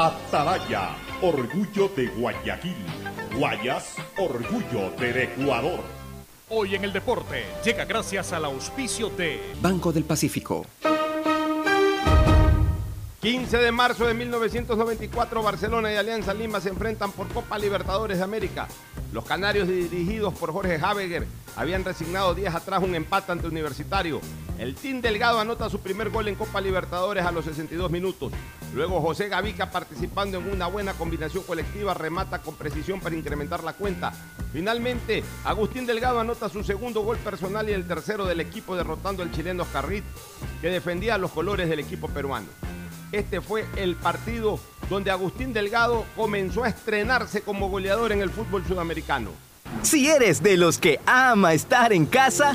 Atalaya, orgullo de Guayaquil. Guayas, orgullo del Ecuador. Hoy en el deporte llega gracias al auspicio de Banco del Pacífico. 15 de marzo de 1994, Barcelona y Alianza Lima se enfrentan por Copa Libertadores de América. Los canarios dirigidos por Jorge Habeger habían resignado días atrás un empate ante Universitario. El Team Delgado anota su primer gol en Copa Libertadores a los 62 minutos. Luego José Gavica participando en una buena combinación colectiva remata con precisión para incrementar la cuenta. Finalmente, Agustín Delgado anota su segundo gol personal y el tercero del equipo derrotando al chileno Carrit que defendía los colores del equipo peruano. Este fue el partido donde Agustín Delgado comenzó a estrenarse como goleador en el fútbol sudamericano. Si eres de los que ama estar en casa,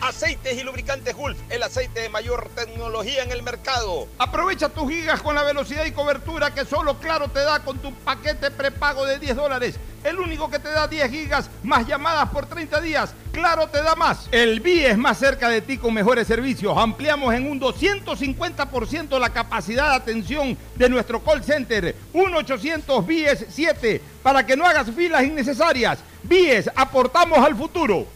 Aceites y lubricantes Gulf, el aceite de mayor tecnología en el mercado. Aprovecha tus gigas con la velocidad y cobertura que solo Claro te da con tu paquete prepago de 10 dólares. El único que te da 10 gigas más llamadas por 30 días. Claro te da más. El BIE es más cerca de ti con mejores servicios. Ampliamos en un 250% la capacidad de atención de nuestro call center. 1-800 BIES 7 para que no hagas filas innecesarias. BIES, aportamos al futuro.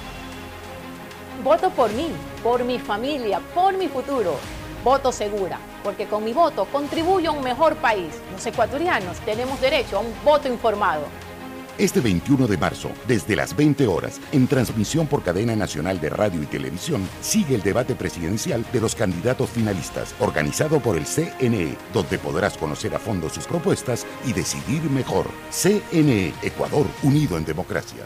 Voto por mí, por mi familia, por mi futuro. Voto segura, porque con mi voto contribuyo a un mejor país. Los ecuatorianos tenemos derecho a un voto informado. Este 21 de marzo, desde las 20 horas, en transmisión por cadena nacional de radio y televisión, sigue el debate presidencial de los candidatos finalistas, organizado por el CNE, donde podrás conocer a fondo sus propuestas y decidir mejor. CNE, Ecuador, unido en democracia.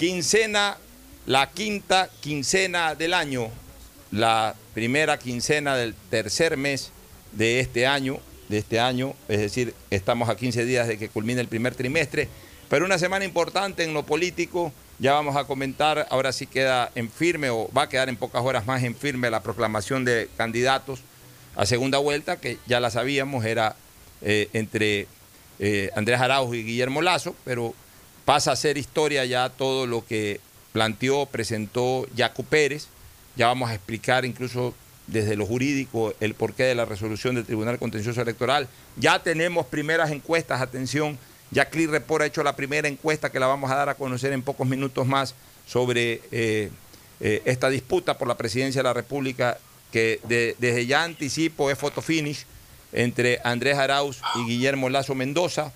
quincena, la quinta quincena del año, la primera quincena del tercer mes de este año, de este año, es decir, estamos a 15 días de que culmine el primer trimestre. Pero una semana importante en lo político, ya vamos a comentar, ahora sí queda en firme o va a quedar en pocas horas más en firme la proclamación de candidatos a segunda vuelta, que ya la sabíamos, era eh, entre eh, Andrés Araujo y Guillermo Lazo, pero pasa a ser historia ya todo lo que planteó, presentó Jaco Pérez. Ya vamos a explicar incluso desde lo jurídico el porqué de la resolución del Tribunal Contencioso Electoral. Ya tenemos primeras encuestas, atención, ya Clear Report ha hecho la primera encuesta que la vamos a dar a conocer en pocos minutos más sobre eh, eh, esta disputa por la presidencia de la República que desde ya anticipo es photo finish entre Andrés Arauz y Guillermo Lazo Mendoza.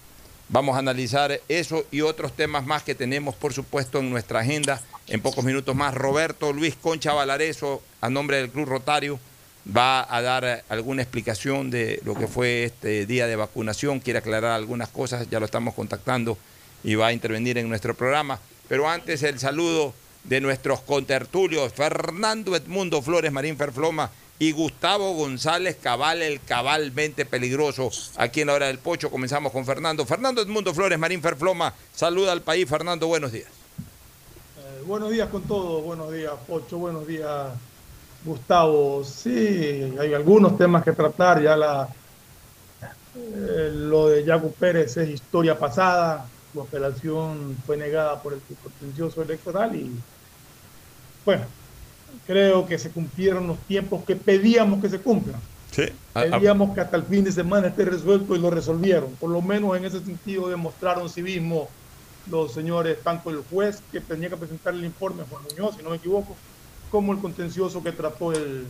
Vamos a analizar eso y otros temas más que tenemos, por supuesto, en nuestra agenda. En pocos minutos más, Roberto Luis Concha Valareso, a nombre del Club Rotario, va a dar alguna explicación de lo que fue este día de vacunación, quiere aclarar algunas cosas, ya lo estamos contactando y va a intervenir en nuestro programa. Pero antes el saludo de nuestros contertulios, Fernando Edmundo Flores Marín Ferfloma y Gustavo González Cabal, el cabalmente peligroso. Aquí en la hora del pocho comenzamos con Fernando. Fernando Edmundo Flores, Marín Ferfloma, saluda al país. Fernando, buenos días. Eh, buenos días con todos, buenos días Pocho, buenos días Gustavo. Sí, hay algunos temas que tratar, ya la eh, lo de Yacu Pérez es historia pasada, su apelación fue negada por el contencioso electoral y bueno, creo que se cumplieron los tiempos que pedíamos que se cumplan. Sí. Pedíamos que hasta el fin de semana esté resuelto y lo resolvieron. Por lo menos en ese sentido demostraron civismo los señores, tanto el juez que tenía que presentar el informe, Juan Muñoz, si no me equivoco, como el contencioso que trató el,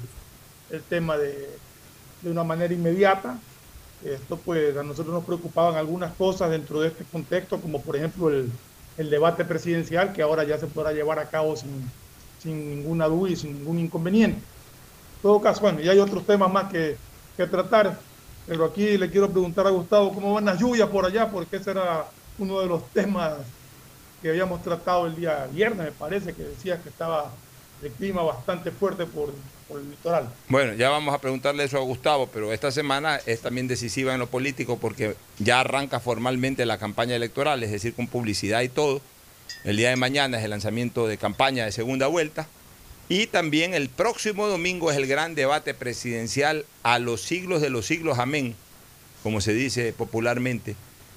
el tema de, de, una manera inmediata. Esto pues a nosotros nos preocupaban algunas cosas dentro de este contexto, como por ejemplo el, el debate presidencial, que ahora ya se podrá llevar a cabo sin, sin ninguna duda y sin ningún inconveniente. En todo caso, bueno, y hay otros temas más que, que tratar, pero aquí le quiero preguntar a Gustavo cómo van las lluvias por allá, porque ese era uno de los temas que habíamos tratado el día viernes, me parece, que decía que estaba el clima bastante fuerte por, por, el litoral. Bueno, ya vamos a preguntarle eso a Gustavo, pero esta semana es también decisiva en lo político porque ya arranca formalmente la campaña electoral, es decir, con publicidad y todo. El día de mañana es el lanzamiento de campaña de segunda vuelta. Y también el próximo domingo es el gran debate presidencial a los siglos de los siglos, amén, como se dice popularmente.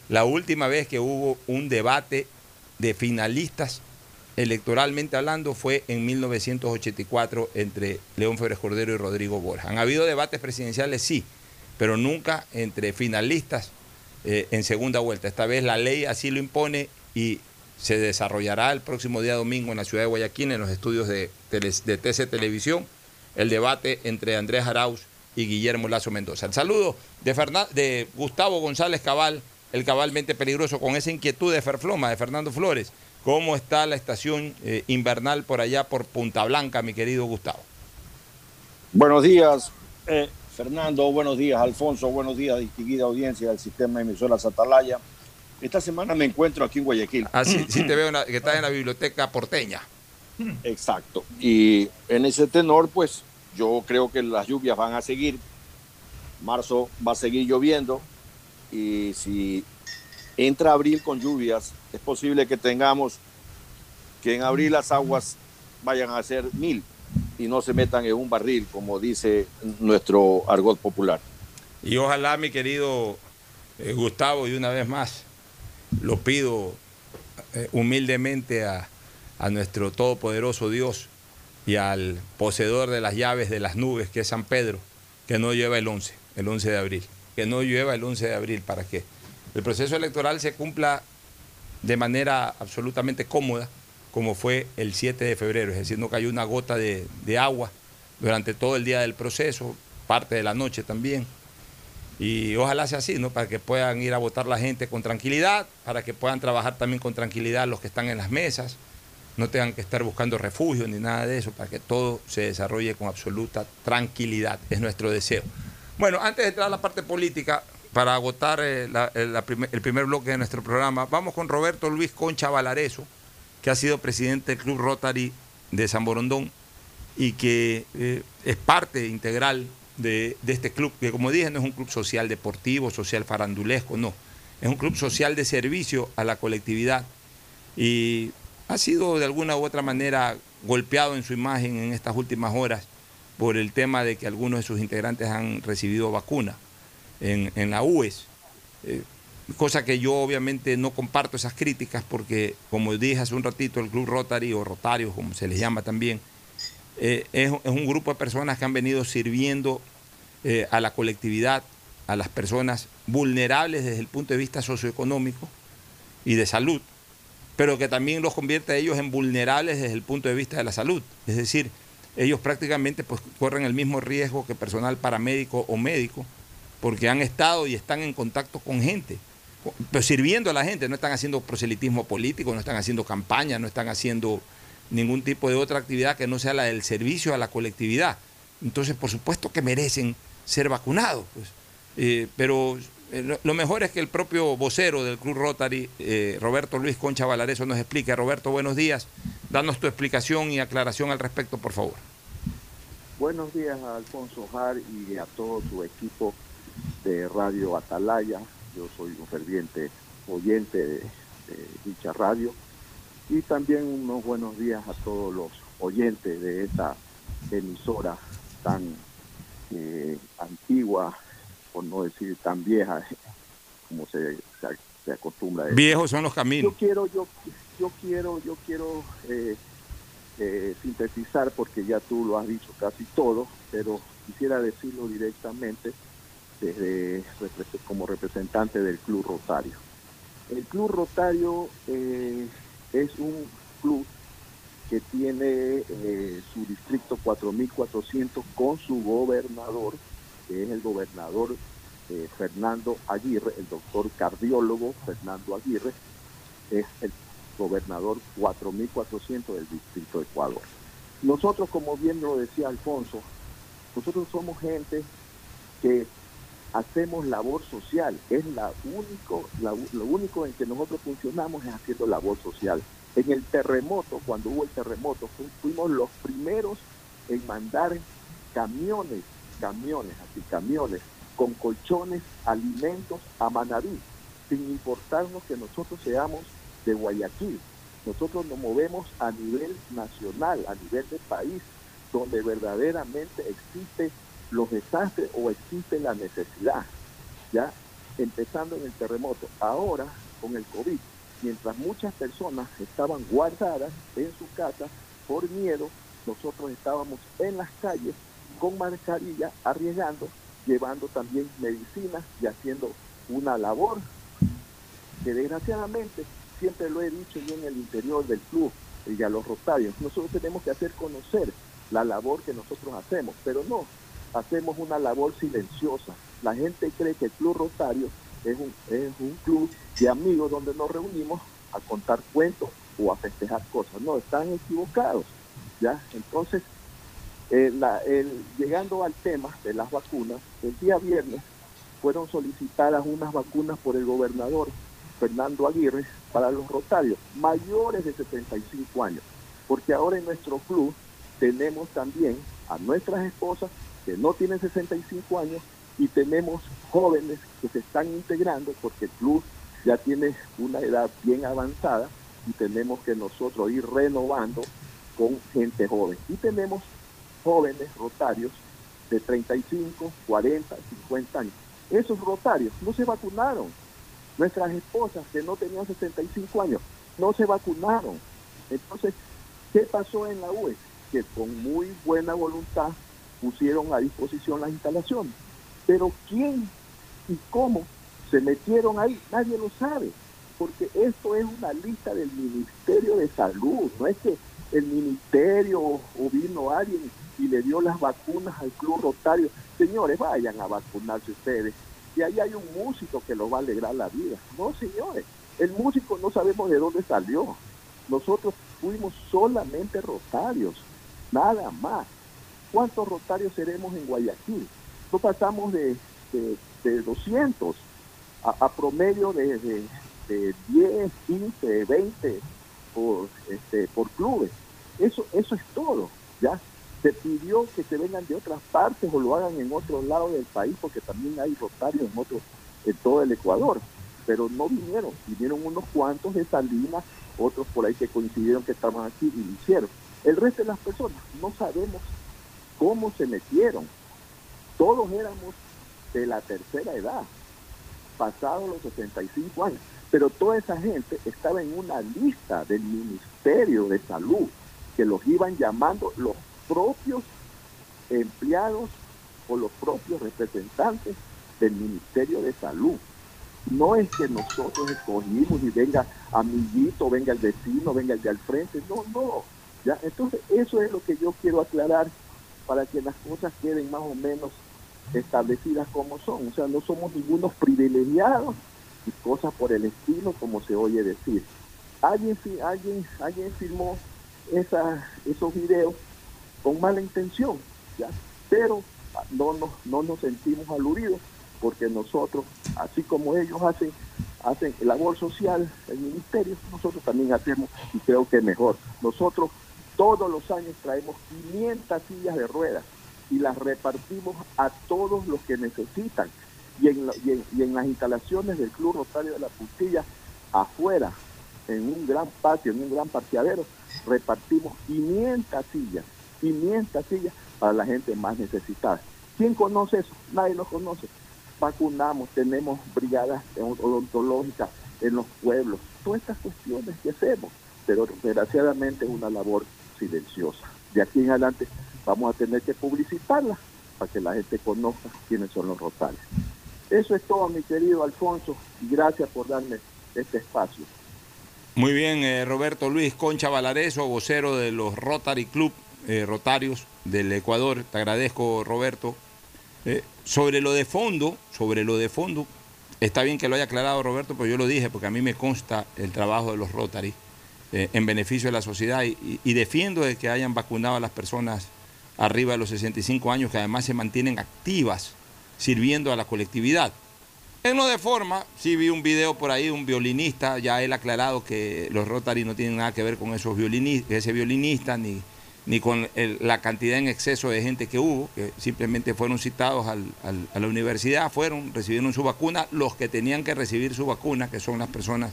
La última vez que hubo un debate de finalistas electoralmente hablando fue en 1984 entre León Férez Cordero y Rodrigo Borja. Han habido debates presidenciales, sí, pero nunca entre finalistas eh, en segunda vuelta. Esta vez la ley así lo impone y se desarrollará el próximo día domingo en la ciudad de Guayaquil, en los estudios de, de TC Televisión, el debate entre Andrés Arauz y Guillermo Lazo Mendoza. El saludo de, de Gustavo González Cabal, el cabalmente peligroso, con esa inquietud de Ferfloma, de Fernando Flores. ¿Cómo está la estación eh, invernal por allá, por Punta Blanca, mi querido Gustavo? Buenos días, eh, Fernando. Buenos días, Alfonso. Buenos días, distinguida audiencia del sistema de emisoras Atalaya. Esta semana me encuentro aquí en Guayaquil. Ah, sí, sí te veo que estás en la biblioteca porteña. Exacto. Y en ese tenor, pues yo creo que las lluvias van a seguir. Marzo va a seguir lloviendo. Y si entra abril con lluvias, es posible que tengamos que en abril las aguas vayan a ser mil y no se metan en un barril, como dice nuestro argot popular. Y ojalá, mi querido eh, Gustavo, y una vez más, lo pido eh, humildemente a, nuestro todopoderoso Dios y al poseedor de las llaves de las nubes, que es San Pedro, que no lleva el 11, el 11 de abril, que no lleva el 11 de abril para que el proceso electoral se cumpla de manera absolutamente cómoda, como fue el 7 de febrero, es decir, no cayó una gota de, de agua durante todo el día del proceso, parte de la noche también. Y ojalá sea así, ¿no? Para que puedan ir a votar la gente con tranquilidad, para que puedan trabajar también con tranquilidad los que están en las mesas, no tengan que estar buscando refugio ni nada de eso, para que todo se desarrolle con absoluta tranquilidad. Es nuestro deseo. Bueno, antes de entrar a la parte política, para agotar eh, el primer bloque de nuestro programa, vamos con Roberto Luis Concha Valareso, que ha sido presidente del Club Rotary de San Borondón y que eh, es parte integral de, este club, que como dije no es un club social deportivo, social farandulesco, no. es un club social de servicio a la colectividad y ha sido de alguna u otra manera golpeado en su imagen en estas últimas horas por el tema de que algunos de sus integrantes han recibido vacuna en, la UES. Eh, cosa que yo obviamente no comparto esas críticas porque, como dije hace un ratito, el Club Rotary o Rotario, como se les llama también, eh, es, un grupo de personas que han venido sirviendo eh, a la colectividad, a las personas vulnerables desde el punto de vista socioeconómico y de salud, pero que también los convierte a ellos en vulnerables desde el punto de vista de la salud. Es decir, ellos prácticamente pues, corren el mismo riesgo que personal paramédico o médico, porque han estado y están en contacto con gente pero sirviendo a la gente, no están haciendo proselitismo político, no están haciendo campaña, no están haciendo ningún tipo de otra actividad que no sea la del servicio a la colectividad. Entonces, por supuesto que merecen ser vacunados. Pues. Eh, pero eh, lo mejor es que el propio vocero del Club Rotary, eh, Roberto Luis Concha Valareso, nos explique. Roberto, buenos días. Danos tu explicación y aclaración al respecto, por favor. Buenos días a Alfonso Jar y a todo tu equipo de Radio Atalaya, yo soy un ferviente oyente de, dicha radio y también unos buenos días a todos los oyentes de esta emisora tan eh, antigua, por no decir tan vieja como se, se, acostumbra. Viejos son los caminos. Yo quiero, yo, yo quiero, yo quiero eh, eh, sintetizar porque ya tú lo has dicho casi todo, pero quisiera decirlo directamente desde, como representante del Club Rotario. El Club Rotario eh, es un club que tiene eh, su distrito 4400 con su gobernador, que es el gobernador eh, Fernando Aguirre, el doctor cardiólogo Fernando Aguirre, es el gobernador 4400 del distrito de Ecuador. Nosotros, como bien lo decía Alfonso, nosotros somos gente que hacemos labor social. Es la único, lo único en que nosotros funcionamos es haciendo labor social. En el terremoto, cuando hubo el terremoto, fuimos los primeros en mandar camiones, camiones, así camiones, con colchones, alimentos a Manaví, sin importarnos que nosotros seamos de Guayaquil. Nosotros nos movemos a nivel nacional, a nivel de país, donde verdaderamente existe los desastres o existe la necesidad, ya empezando en el terremoto. Ahora, con el COVID, mientras muchas personas estaban guardadas en su casa por miedo, nosotros estábamos en las calles con mascarilla, arriesgando, llevando también medicinas y haciendo una labor que desgraciadamente, siempre lo he dicho yo en el interior del club y a los rotarios, nosotros tenemos que hacer conocer la labor que nosotros hacemos, pero no, hacemos una labor silenciosa. La gente cree que el Club Rotario es un, es un club de amigos donde nos reunimos a contar cuentos o a festejar cosas. No, están equivocados. ¿ya? Entonces, eh, llegando al tema de las vacunas, el día viernes fueron solicitadas unas vacunas por el gobernador Fernando Aguirre para los rotarios mayores de 75 años, porque ahora en nuestro club tenemos también a nuestras esposas que no tienen 65 años y tenemos jóvenes que se están integrando porque el club ya tiene una edad bien avanzada y tenemos que nosotros ir renovando con gente joven. Y tenemos jóvenes rotarios de 35, 40, 50 años. Esos rotarios no se vacunaron. Nuestras esposas que no tenían 65 años no se vacunaron. Entonces, ¿qué pasó en la UE? Que con muy buena voluntad pusieron a disposición las instalaciones. Pero quién y cómo se metieron ahí, nadie lo sabe, porque esto es una lista del Ministerio de Salud, no es que el ministerio o vino alguien y le dio las vacunas al Club Rotario. Señores, vayan a vacunarse ustedes. Y ahí hay un músico que lo va a alegrar la vida. No, señores, el músico no sabemos de dónde salió. Nosotros fuimos solamente rotarios, nada más. ¿Cuántos rotarios seremos en Guayaquil? No pasamos de, de, 200 a, promedio de, de, 10, 15, 20 por, este, por clubes. Eso, eso es todo, ¿ya? Se pidió que se vengan de otras partes o lo hagan en otros lados del país porque también hay rotarios en, otros, en todo el Ecuador. pero no vinieron. Vinieron unos cuantos de Salinas, otros por ahí que coincidieron que estaban aquí y lo hicieron. El resto de las personas no sabemos cómo se metieron. Todos éramos de la tercera edad, pasados los 65 años, pero toda esa gente estaba en una lista del Ministerio de Salud, que los iban llamando los propios empleados o los propios representantes del Ministerio de Salud. No es que nosotros escogimos y venga amiguito, venga el vecino, venga el de al frente, no, no. ¿ya? Entonces, eso es lo que yo quiero aclarar para que las cosas queden más o menos establecidas como son. O sea, no somos ningunos privilegiados y cosas por el estilo, como se oye decir. Alguien, alguien, filmó esos videos con mala intención, pero no nos, no nos sentimos aludidos porque nosotros, así como ellos hacen, hacen labor social, el ministerio, nosotros también hacemos y creo que mejor. Nosotros todos los años traemos 500 sillas de ruedas y las repartimos a todos los que necesitan. Y en, las instalaciones del Club Rosario de la Puntilla, afuera, en un gran patio, en un gran parqueadero, repartimos 500 sillas, 500 sillas para la gente más necesitada. ¿Quién conoce eso? Nadie lo conoce. Vacunamos, tenemos brigadas odontológicas en los pueblos, todas estas cuestiones que hacemos, pero desgraciadamente es una labor silenciosa. De aquí en adelante vamos a tener que publicitarla para que la gente conozca quiénes son los rotales. Eso es todo, mi querido Alfonso, y gracias por darme este espacio. Muy bien, eh, Roberto Luis Concha Valareso, vocero de los Rotary Club eh, Rotarios del Ecuador. Te agradezco, Roberto. Eh, sobre lo de fondo, sobre lo de fondo, está bien que lo haya aclarado Roberto, pero yo lo dije porque a mí me consta el trabajo de los Rotary en beneficio de la sociedad y, defiendo de que hayan vacunado a las personas arriba de los 65 años que además se mantienen activas sirviendo a la colectividad. En lo de forma, sí vi un video por ahí de un violinista, ya él ha aclarado que los Rotary no tienen nada que ver con esos violinistas, ese violinista, ni, ni con la cantidad en exceso de gente que hubo, que simplemente fueron citados a la universidad, fueron, recibieron su vacuna, los que tenían que recibir su vacuna, que son las personas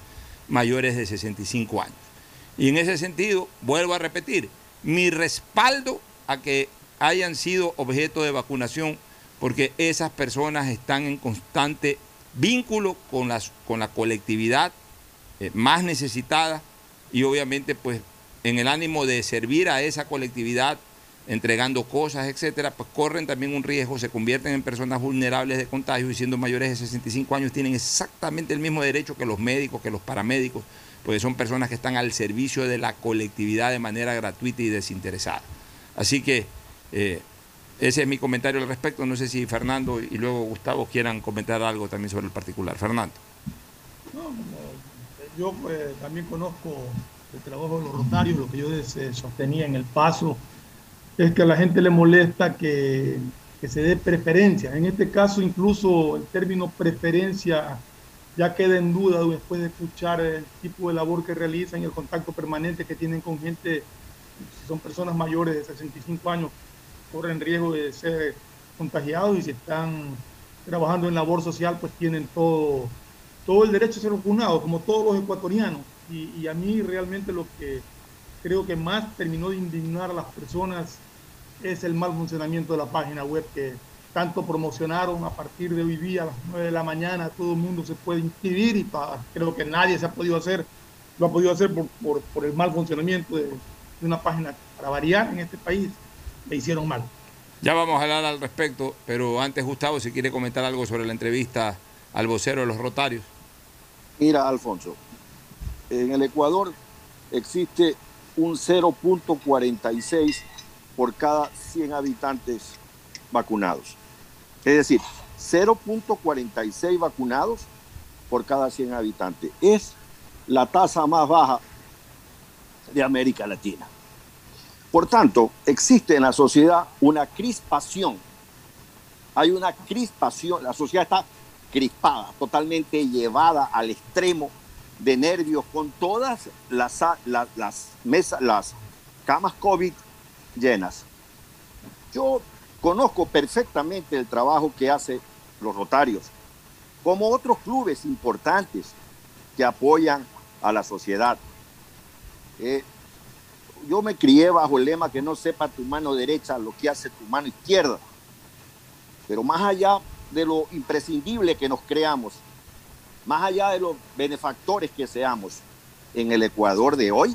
mayores de 65 años. Y en ese sentido, vuelvo a repetir, mi respaldo a que hayan sido objeto de vacunación, porque esas personas están en constante vínculo con, las, con la colectividad eh, más necesitada y obviamente pues en el ánimo de servir a esa colectividad entregando cosas, etcétera, pues corren también un riesgo, se convierten en personas vulnerables de contagio y siendo mayores de 65 años tienen exactamente el mismo derecho que los médicos, que los paramédicos, porque son personas que están al servicio de la colectividad de manera gratuita y desinteresada. Así que eh, ese es mi comentario al respecto. No sé si Fernando y luego Gustavo quieran comentar algo también sobre el particular. Fernando. yo eh, también conozco el trabajo de los rotarios, lo que yo sostenía en el paso es que a la gente le molesta que, que se dé preferencia. En este caso, incluso el término preferencia ya queda en duda después de escuchar el tipo de labor que realizan y el contacto permanente que tienen con gente, si son personas mayores de 65 años, corren riesgo de ser contagiados y si están trabajando en labor social, pues tienen todo, todo el derecho a ser vacunados, como todos los ecuatorianos. Y, a mí realmente lo que creo que más terminó de indignar a las personas es el mal funcionamiento de la página web que tanto promocionaron a partir de hoy día a las 9 de la mañana, todo el mundo se puede inscribir y creo que nadie se ha podido hacer, lo ha podido hacer por, por, el mal funcionamiento de, de, una página para variar en este país, le hicieron mal. Ya vamos a hablar al respecto, pero antes Gustavo, si quiere comentar algo sobre la entrevista al vocero de los Rotarios. Mira, Alfonso, en el Ecuador existe un 0.46 por cada 100 habitantes vacunados. Es decir, 0.46 vacunados por cada 100 habitantes. Es la tasa más baja de América Latina. Por tanto, existe en la sociedad una crispación. Hay una crispación, la sociedad está crispada, totalmente llevada al extremo de nervios con todas las, mesas, las camas COVID llenas. Yo conozco perfectamente el trabajo que hacen los rotarios como otros clubes importantes que apoyan a la sociedad. Eh, yo me crié bajo el lema que no sepa tu mano derecha lo que hace tu mano izquierda. Pero más allá de lo imprescindible que nos creamos, más allá de los benefactores que seamos en el Ecuador de hoy,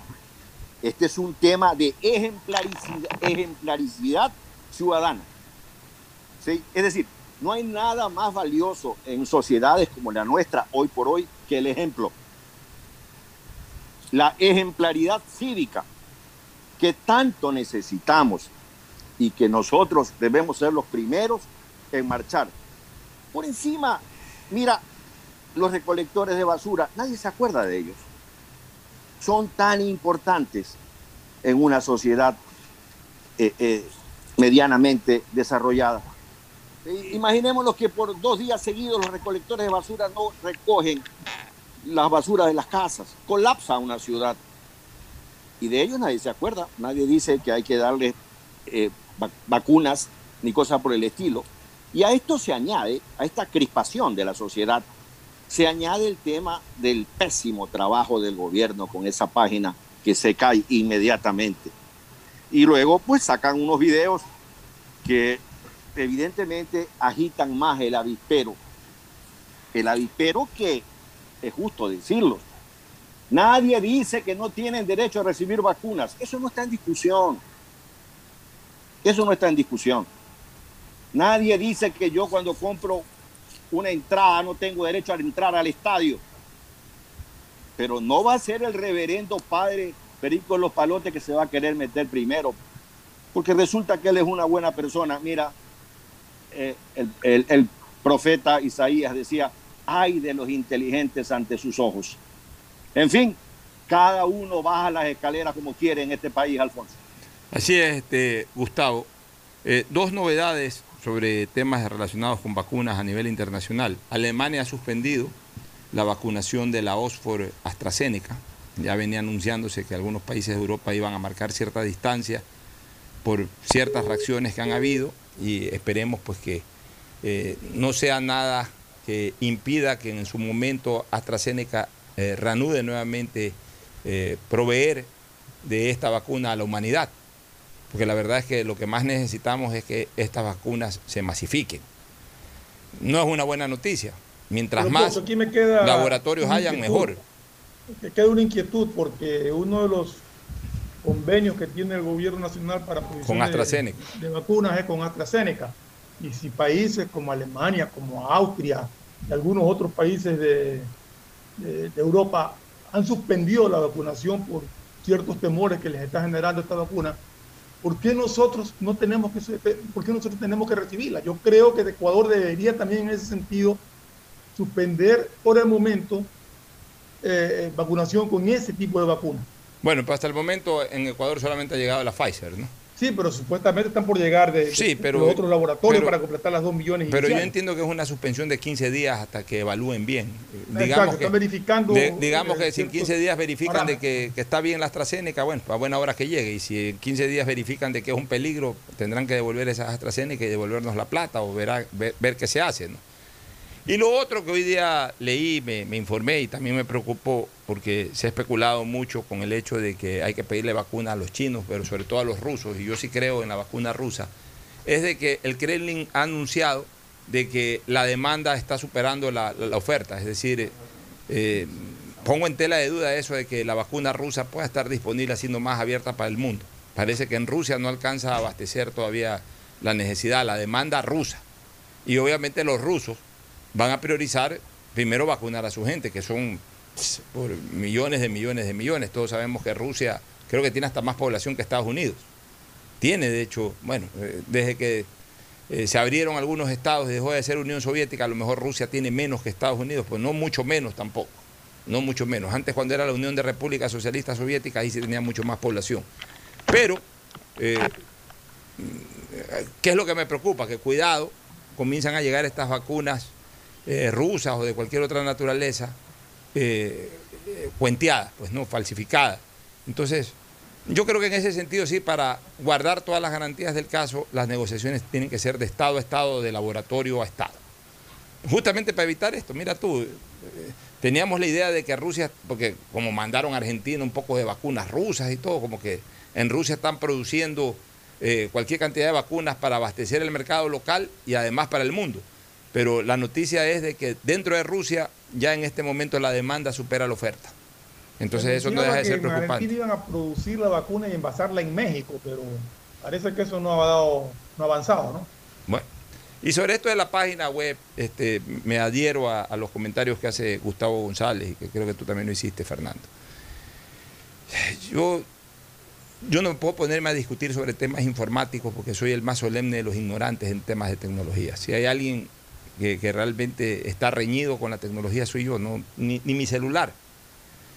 este es un tema de ejemplaricidad, ejemplaricidad ciudadana. Es decir, no hay nada más valioso en sociedades como la nuestra hoy por hoy que el ejemplo. La ejemplaridad cívica que tanto necesitamos y que nosotros debemos ser los primeros en marchar. Por encima, mira, los recolectores de basura, nadie se acuerda de ellos. Son tan importantes en una sociedad eh, eh, medianamente desarrollada. Eh, imaginémonos que por dos días seguidos los recolectores de basura no recogen las basuras de las casas. Colapsa una ciudad. Y de ellos nadie se acuerda. Nadie dice que hay que darle vacunas ni cosas por el estilo. Y a esto se añade, a esta crispación de la sociedad, se añade el tema del pésimo trabajo del gobierno con esa página que se cae inmediatamente. Y luego pues sacan unos videos que evidentemente agitan más el avispero. El avispero que, es justo decirlo, nadie dice que no tienen derecho a recibir vacunas. Eso no está en discusión. Eso no está en discusión. Nadie dice que yo cuando compro una entrada no tengo derecho a entrar al estadio. Pero no va a ser el reverendo padre Perico Los Palotes que se va a querer meter primero. Porque resulta que él es una buena persona. Mira, eh, el, profeta Isaías decía, ay de los inteligentes ante sus ojos. En fin, cada uno baja las escaleras como quiere en este país, Alfonso. Así es, este, Gustavo. Eh, dos novedades sobre temas relacionados con vacunas a nivel internacional. Alemania ha suspendido la vacunación de la Oxford AstraZeneca. Ya venía anunciándose que algunos países de Europa iban a marcar cierta distancia por ciertas reacciones que han habido y esperemos pues que eh, no sea nada que impida que en su momento AstraZeneca eh, reanude nuevamente proveer de esta vacuna a la humanidad porque la verdad es que lo que más necesitamos es que estas vacunas se masifiquen. No es una buena noticia. Mientras más laboratorios hayan, mejor. Me queda una inquietud porque uno de los convenios que tiene el gobierno nacional para producción de, de, vacunas es con AstraZeneca. Y si países como Alemania, como Austria y algunos otros países de, de Europa han suspendido la vacunación por ciertos temores que les está generando esta vacuna, ¿por qué nosotros no tenemos que, por qué nosotros tenemos que recibirla? Yo creo que Ecuador debería también en ese sentido suspender por el momento eh, vacunación con ese tipo de vacuna. Bueno, pues hasta el momento en Ecuador solamente ha llegado la Pfizer, ¿no? Sí, pero supuestamente están por llegar de, otros laboratorios para completar las dos millones. Pero yo entiendo que es una suspensión de 15 días hasta que evalúen bien. Digamos que, están verificando. digamos que si en 15 días verifican de que, está bien la AstraZeneca, bueno, a buena hora que llegue. Y si en 15 días verifican de que es un peligro, tendrán que devolver esa AstraZeneca y devolvernos la plata o ver, ver qué se hace, ¿no? Y lo otro que hoy día leí, me, informé y también me preocupó porque se ha especulado mucho con el hecho de que hay que pedirle vacuna a los chinos, pero sobre todo a los rusos, y yo sí creo en la vacuna rusa, es de que el Kremlin ha anunciado de que la demanda está superando la, oferta, es decir, eh, pongo en tela de duda eso de que la vacuna rusa pueda estar disponible siendo más abierta para el mundo. Parece que en Rusia no alcanza a abastecer todavía la necesidad, la demanda rusa. Y obviamente los rusos van a priorizar primero vacunar a su gente, que son millones de millones de millones. Todos sabemos que Rusia creo que tiene hasta más población que Estados Unidos. Tiene, de hecho, bueno, eh, desde que eh, se abrieron algunos estados y dejó de ser Unión Soviética, a lo mejor Rusia tiene menos que Estados Unidos, pues no mucho menos tampoco, no mucho menos. Antes cuando era la Unión de Repúblicas Socialistas Soviéticas, ahí sí tenía mucho más población. Pero, eh, ¿qué es lo que me preocupa? Que cuidado, comienzan a llegar estas vacunas eh, rusas o de cualquier otra naturaleza, eh, eh, cuenteadas, pues no, falsificadas. Entonces, yo creo que en ese sentido sí, para guardar todas las garantías del caso, las negociaciones tienen que ser de Estado a Estado, de laboratorio a Estado. justamente para evitar esto. Mira tú, eh, teníamos la idea de que Rusia, porque como mandaron a Argentina un poco de vacunas rusas y todo, como que en Rusia están produciendo eh, cualquier cantidad de vacunas para abastecer el mercado local y además para el mundo. Pero la noticia es de que dentro de Rusia ya en este momento la demanda supera la oferta. Entonces eso no deja de ser preocupante. iban a producir la vacuna y envasarla en México, pero parece que eso no ha dado, no ha avanzado, ¿no? Bueno, y sobre esto de la página web, este, me adhiero a, los comentarios que hace Gustavo González y que creo que tú también lo hiciste, Fernando. Yo, yo no puedo ponerme a discutir sobre temas informáticos porque soy el más solemne de los ignorantes en temas de tecnología. Si hay alguien que, realmente está reñido con la tecnología, soy yo, no, ni, mi celular.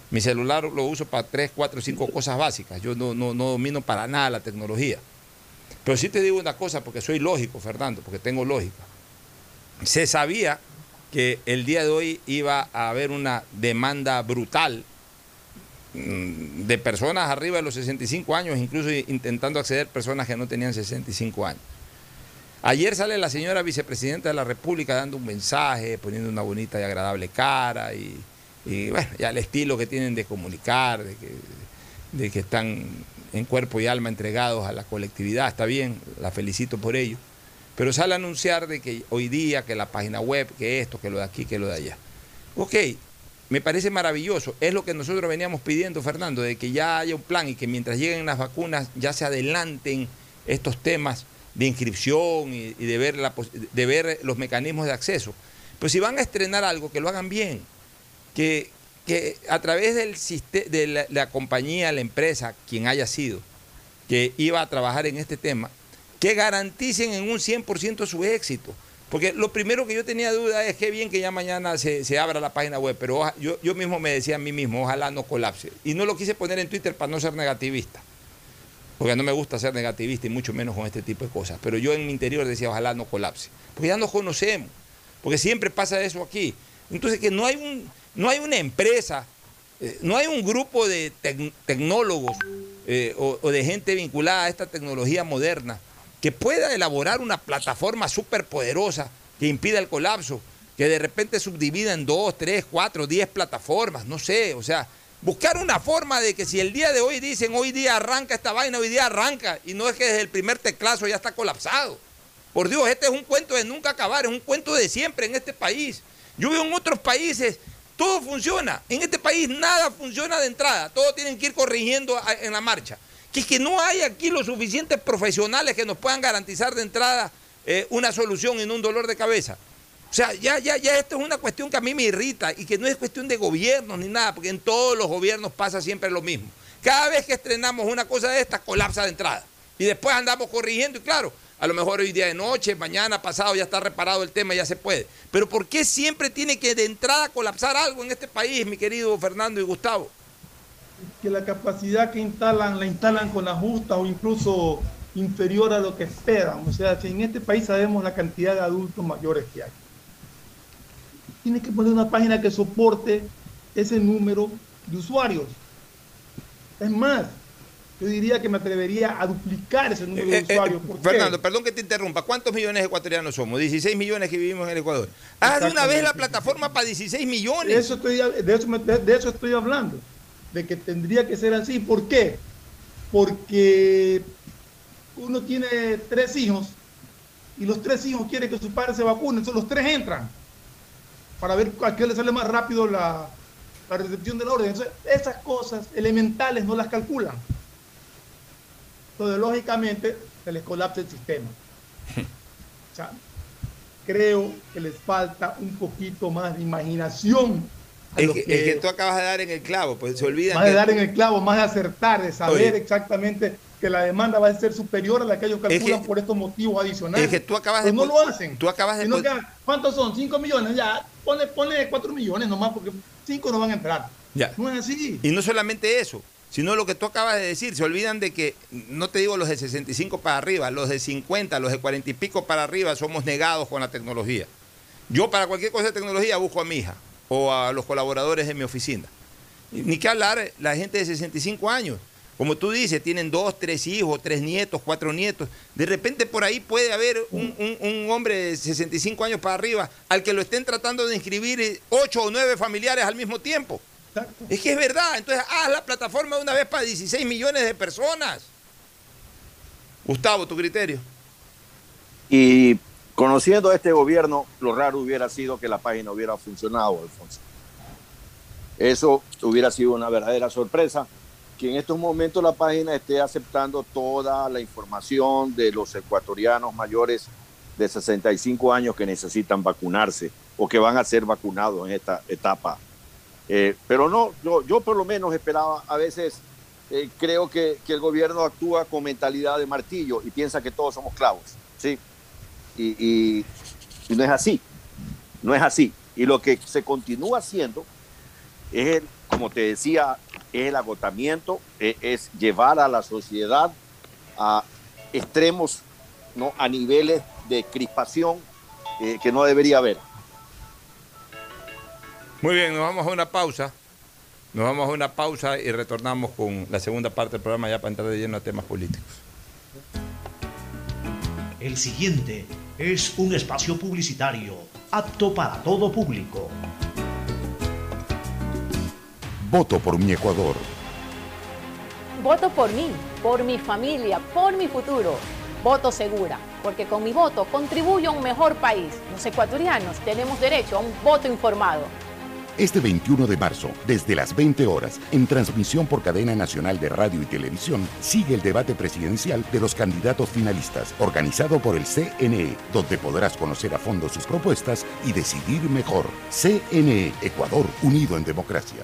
Mi celular lo uso para tres, cuatro, cinco cosas básicas. Yo no, no, no domino para nada la tecnología. Pero sí te digo una cosa, porque soy lógico, Fernando, porque tengo lógica. Se sabía que el día de hoy iba a haber una demanda brutal mm, de personas arriba de los 65 años, incluso intentando acceder personas que no tenían 65 años. Ayer sale la señora vicepresidenta de la República dando un mensaje, poniendo una bonita y agradable cara y, bueno, ya el estilo que tienen de comunicar, de que, de que están en cuerpo y alma entregados a la colectividad, está bien, la felicito por ello. Pero sale a anunciar de que hoy día, que la página web, que esto, que lo de aquí, que lo de allá. Ok, me parece maravilloso. Es lo que nosotros veníamos pidiendo, Fernando, de que ya haya un plan y que mientras lleguen las vacunas ya se adelanten estos temas de inscripción y, de, ver de ver los mecanismos de acceso. Pero si van a estrenar algo, que lo hagan bien. Que, que a través del de la, compañía, la empresa, quien haya sido, que iba a trabajar en este tema, que garanticen en un 100% su éxito. Porque lo primero que yo tenía duda es que bien que ya mañana se, abra la página web, pero yo, yo mismo me decía a mí mismo, ojalá no colapse. Y no lo quise poner en Twitter para no ser negativista, porque no me gusta ser negativista y mucho menos con este tipo de cosas. Pero yo en mi interior decía, ojalá no colapse, porque ya nos conocemos, porque siempre pasa eso aquí. Entonces que no hay un no hay una empresa, eh, no hay un grupo de tecnólogos eh, o, de gente vinculada a esta tecnología moderna que pueda elaborar una plataforma súper poderosa que impida el colapso, que de repente subdivida en dos, tres, cuatro, diez plataformas, no sé, o sea, buscar una forma de que si el día de hoy dicen hoy día arranca esta vaina, hoy día arranca, y no es que desde el primer teclazo ya está colapsado. Por Dios, este es un cuento de nunca acabar, es un cuento de siempre en este país. Yo veo en otros países todo funciona. En este país nada funciona de entrada. Todo tienen que ir corrigiendo en la marcha. Que es que no hay aquí los suficientes profesionales que nos puedan garantizar de entrada eh, una solución en un dolor de cabeza. O sea, ya, ya, ya esto es una cuestión que a mí me irrita y que no es cuestión de gobiernos ni nada, porque en todos los gobiernos pasa siempre lo mismo. Cada vez que estrenamos una cosa de esta, colapsa de entrada. Y después andamos corrigiendo y claro, a lo mejor hoy día de noche, mañana, pasado ya está reparado el tema, ya se puede. Pero ¿por qué siempre tiene que de entrada colapsar algo en este país, mi querido Fernando y Gustavo? Que la capacidad que instalan la instalan con la justa o incluso inferior a lo que esperan. O sea, si en este país sabemos la cantidad de adultos mayores que hay. Tiene que poner una página que soporte ese número de usuarios. Es más, yo diría que me atrevería a duplicar ese número de eh, eh, usuarios. Fernando, perdón que te interrumpa. ¿Cuántos millones ecuatorianos somos? 16 millones que vivimos en el Ecuador. Haz de una vez la plataforma para 16 millones. De eso, estoy, de, eso, de eso estoy hablando. De que tendría que ser así. ¿Por qué? Porque uno tiene tres hijos y los tres hijos quieren que sus padres se vacunen. Entonces los tres entran para ver a qué le sale más rápido la, la recepción de la orden. Entonces, esas cosas elementales no las calculan. Entonces, lógicamente, se les colapsa el sistema. O sea, creo que les falta un poquito más de imaginación. Es que, tú acabas de dar en el clavo, pues se olvida. Más de dar en el clavo, más de acertar, de saber exactamente que la demanda va a ser superior a la que ellos calculan por estos motivos adicionales. Es que tú acabas de. no lo hacen. Tú acabas de. ¿Cuántos son? ¿5 millones? Ya, pone, pone 4 millones nomás, porque 5 no van a entrar. Ya. No es así. Y no solamente eso sino lo que tú acabas de decir. Se olvidan de que, no te digo los de 65 para arriba, los de 50, los de 40 y pico para arriba somos negados con la tecnología. Yo para cualquier cosa de tecnología busco a mi hija o a los colaboradores de mi oficina. Ni que hablar la gente de 65 años. Como tú dices, tienen dos, tres hijos, tres nietos, cuatro nietos. De repente por ahí puede haber un, un hombre de 65 años para arriba al que lo estén tratando de inscribir ocho o nueve familiares al mismo tiempo. Es que es verdad. Entonces, haz la plataforma de una vez para 16 millones de personas. Gustavo, tu criterio. Y conociendo a este gobierno, lo raro hubiera sido que la página hubiera funcionado, Alfonso. Eso hubiera sido una verdadera sorpresa, que en estos momentos la página esté aceptando toda la información de los ecuatorianos mayores de 65 años que necesitan vacunarse o que van a ser vacunados en esta etapa eh, pero no, yo, yo por lo menos esperaba, a veces eh, creo que, que, el gobierno actúa con mentalidad de martillo y piensa que todos somos clavos, ¿sí? Y, y, no es así, no es así. Y lo que se continúa haciendo es, el, como te decía, es el agotamiento, es, es llevar a la sociedad a extremos, ¿no? a niveles de crispación eh, que no debería haber. Muy bien, nos vamos a una pausa. Nos vamos a una pausa y retornamos con la segunda parte del programa ya para entrar de lleno a temas políticos. El siguiente es un espacio publicitario apto para todo público. Voto por mi Ecuador. Voto por mí, por mi familia, por mi futuro. Voto segura, porque con mi voto contribuyo a un mejor país. Los ecuatorianos tenemos derecho a un voto informado. Este 21 de marzo, desde las 20 horas, en transmisión por cadena nacional de radio y televisión, sigue el debate presidencial de los candidatos finalistas, organizado por el CNE, donde podrás conocer a fondo sus propuestas y decidir mejor. CNE, Ecuador, unido en democracia.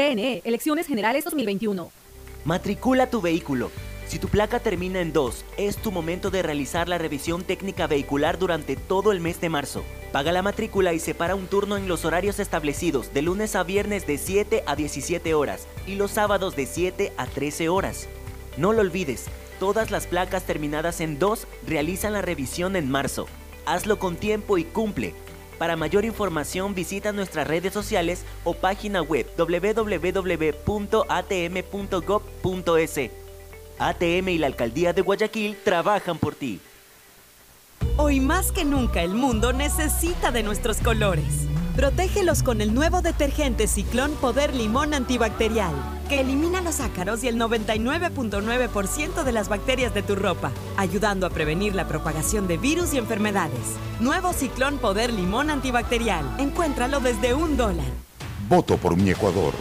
CNE, Elecciones Generales 2021. Matricula tu vehículo. Si tu placa termina en 2, es tu momento de realizar la revisión técnica vehicular durante todo el mes de marzo. Paga la matrícula y separa un turno en los horarios establecidos de lunes a viernes de 7 a 17 horas y los sábados de 7 a 13 horas. No lo olvides, todas las placas terminadas en 2 realizan la revisión en marzo. Hazlo con tiempo y cumple. Para mayor información visita nuestras redes sociales o página web www.atm.gov.es. ATM y la Alcaldía de Guayaquil trabajan por ti. Hoy más que nunca el mundo necesita de nuestros colores. Protégelos con el nuevo detergente Ciclón Poder Limón Antibacterial, que elimina los ácaros y el 99.9% de las bacterias de tu ropa, ayudando a prevenir la propagación de virus y enfermedades. Nuevo Ciclón Poder Limón Antibacterial. Encuéntralo desde un dólar. Voto por mi Ecuador.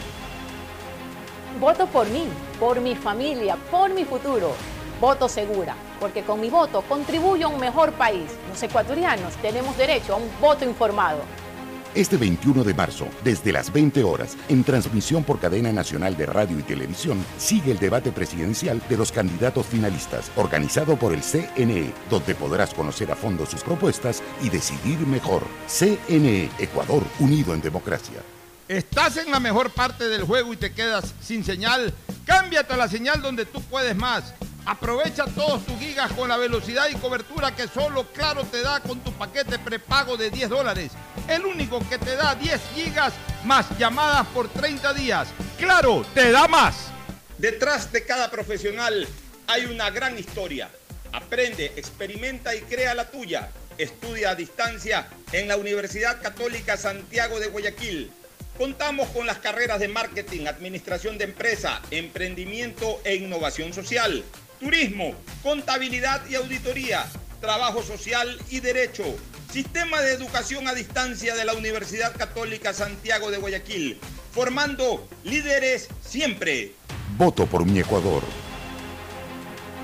Voto por mí, por mi familia, por mi futuro. Voto segura, porque con mi voto contribuyo a un mejor país. Los ecuatorianos tenemos derecho a un voto informado. Este 21 de marzo, desde las 20 horas, en transmisión por cadena nacional de radio y televisión, sigue el debate presidencial de los candidatos finalistas, organizado por el CNE, donde podrás conocer a fondo sus propuestas y decidir mejor. CNE, Ecuador, unido en democracia. ¿Estás en la mejor parte del juego y te quedas sin señal? Cámbiate a la señal donde tú puedes más. Aprovecha todos tus gigas con la velocidad y cobertura que solo Claro te da con tu paquete prepago de 10 dólares. El único que te da 10 gigas más llamadas por 30 días. Claro, te da más. Detrás de cada profesional hay una gran historia. Aprende, experimenta y crea la tuya. Estudia a distancia en la Universidad Católica Santiago de Guayaquil. Contamos con las carreras de marketing, administración de empresa, emprendimiento e innovación social turismo, contabilidad y auditoría, trabajo social y derecho. Sistema de educación a distancia de la Universidad Católica Santiago de Guayaquil, formando líderes siempre. Voto por mi Ecuador.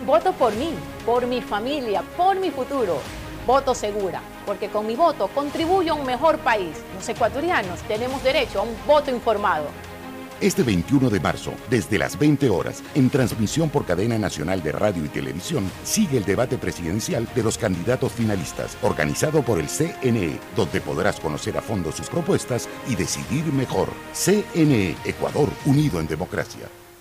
Voto por mí, por mi familia, por mi futuro. Voto segura, porque con mi voto contribuyo a un mejor país. Los ecuatorianos tenemos derecho a un voto informado. Este 21 de marzo, desde las 20 horas, en transmisión por cadena nacional de radio y televisión, sigue el debate presidencial de los candidatos finalistas, organizado por el CNE, donde podrás conocer a fondo sus propuestas y decidir mejor. CNE, Ecuador, unido en democracia.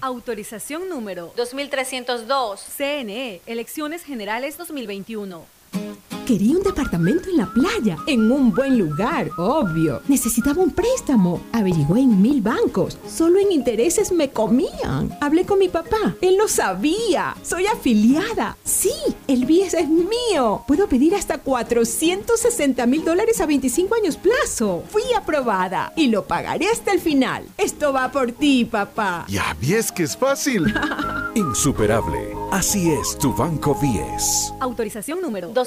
Autorización número 2302. CNE, Elecciones Generales 2021. Quería un departamento en la playa, en un buen lugar, obvio. Necesitaba un préstamo. Averigüé en mil bancos. Solo en intereses me comían. Hablé con mi papá. Él lo sabía. Soy afiliada. Sí, el BIES es mío. Puedo pedir hasta 460 mil dólares a 25 años plazo. Fui aprobada y lo pagaré hasta el final. Esto va por ti, papá. Ya ves que es fácil. Insuperable. Así es tu Banco 10. Autorización número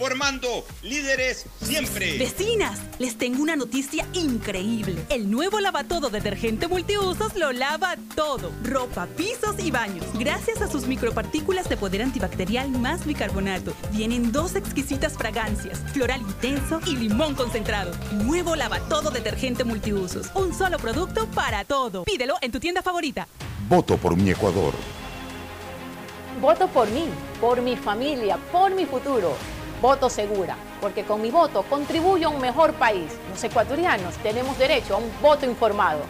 formando líderes siempre. Vecinas, les tengo una noticia increíble. El nuevo lavatodo detergente multiusos lo lava todo. Ropa, pisos y baños. Gracias a sus micropartículas de poder antibacterial más bicarbonato. Vienen dos exquisitas fragancias, floral intenso y limón concentrado. Nuevo lavatodo detergente multiusos. Un solo producto para todo. Pídelo en tu tienda favorita. Voto por mi Ecuador. Voto por mí, por mi familia, por mi futuro. Voto segura, porque con mi voto contribuyo a un mejor país. Los ecuatorianos tenemos derecho a un voto informado.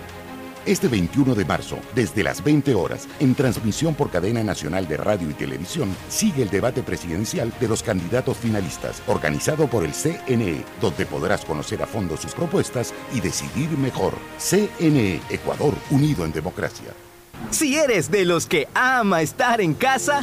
Este 21 de marzo, desde las 20 horas, en transmisión por cadena nacional de radio y televisión, sigue el debate presidencial de los candidatos finalistas, organizado por el CNE, donde podrás conocer a fondo sus propuestas y decidir mejor. CNE, Ecuador, unido en democracia. Si eres de los que ama estar en casa,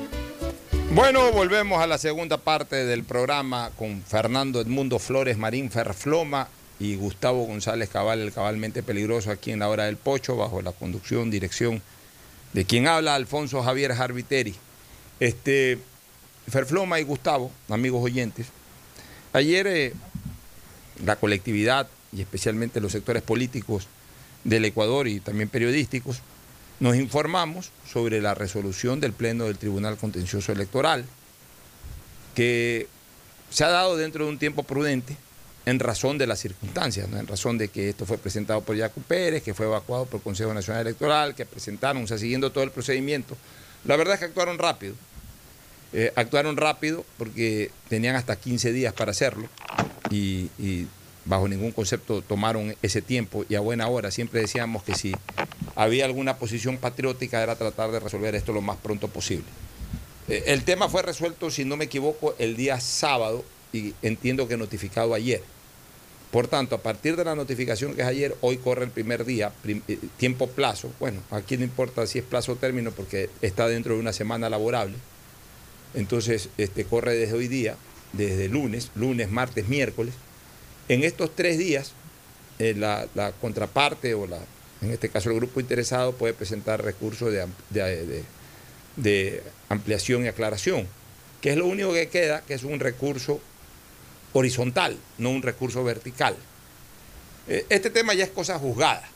Bueno, volvemos a la segunda parte del programa con Fernando Edmundo Flores Marín Ferfloma y Gustavo González Cabal, el cabalmente peligroso aquí en la hora del pocho, bajo la conducción, dirección de quien habla, Alfonso Javier Jarbiteri. Este, Ferfloma y Gustavo, amigos oyentes, ayer eh, la colectividad y especialmente los sectores políticos del Ecuador y también periodísticos nos informamos sobre la resolución del Pleno del Tribunal Contencioso Electoral, que se ha dado dentro de un tiempo prudente en razón de las circunstancias, en razón de que esto fue presentado por Yacu Pérez, que fue evacuado por el Consejo Nacional Electoral, que presentaron, o sea, siguiendo todo el procedimiento. La verdad es que actuaron rápido. Eh, actuaron rápido porque tenían hasta 15 días para hacerlo y bajo ningún concepto tomaron ese tiempo y a buena hora. Siempre decíamos que si había alguna posición patriótica era tratar de resolver esto lo más pronto posible. Eh, el tema fue resuelto, si no me equivoco, el día sábado y entiendo que notificado ayer. Por tanto, a partir de la notificación que es ayer, hoy corre el primer día, eh, tiempo plazo. Bueno, aquí no importa si es plazo o término porque está dentro de una semana laborable. Entonces, este, corre desde hoy día, desde lunes, lunes, martes, miércoles. En estos tres días, eh, la, contraparte o en este caso el grupo interesado puede presentar recursos de- de- de ampliación y aclaración, que es lo único que queda, que es un recurso horizontal, no un recurso vertical. Eh, Este tema ya es cosa juzgada,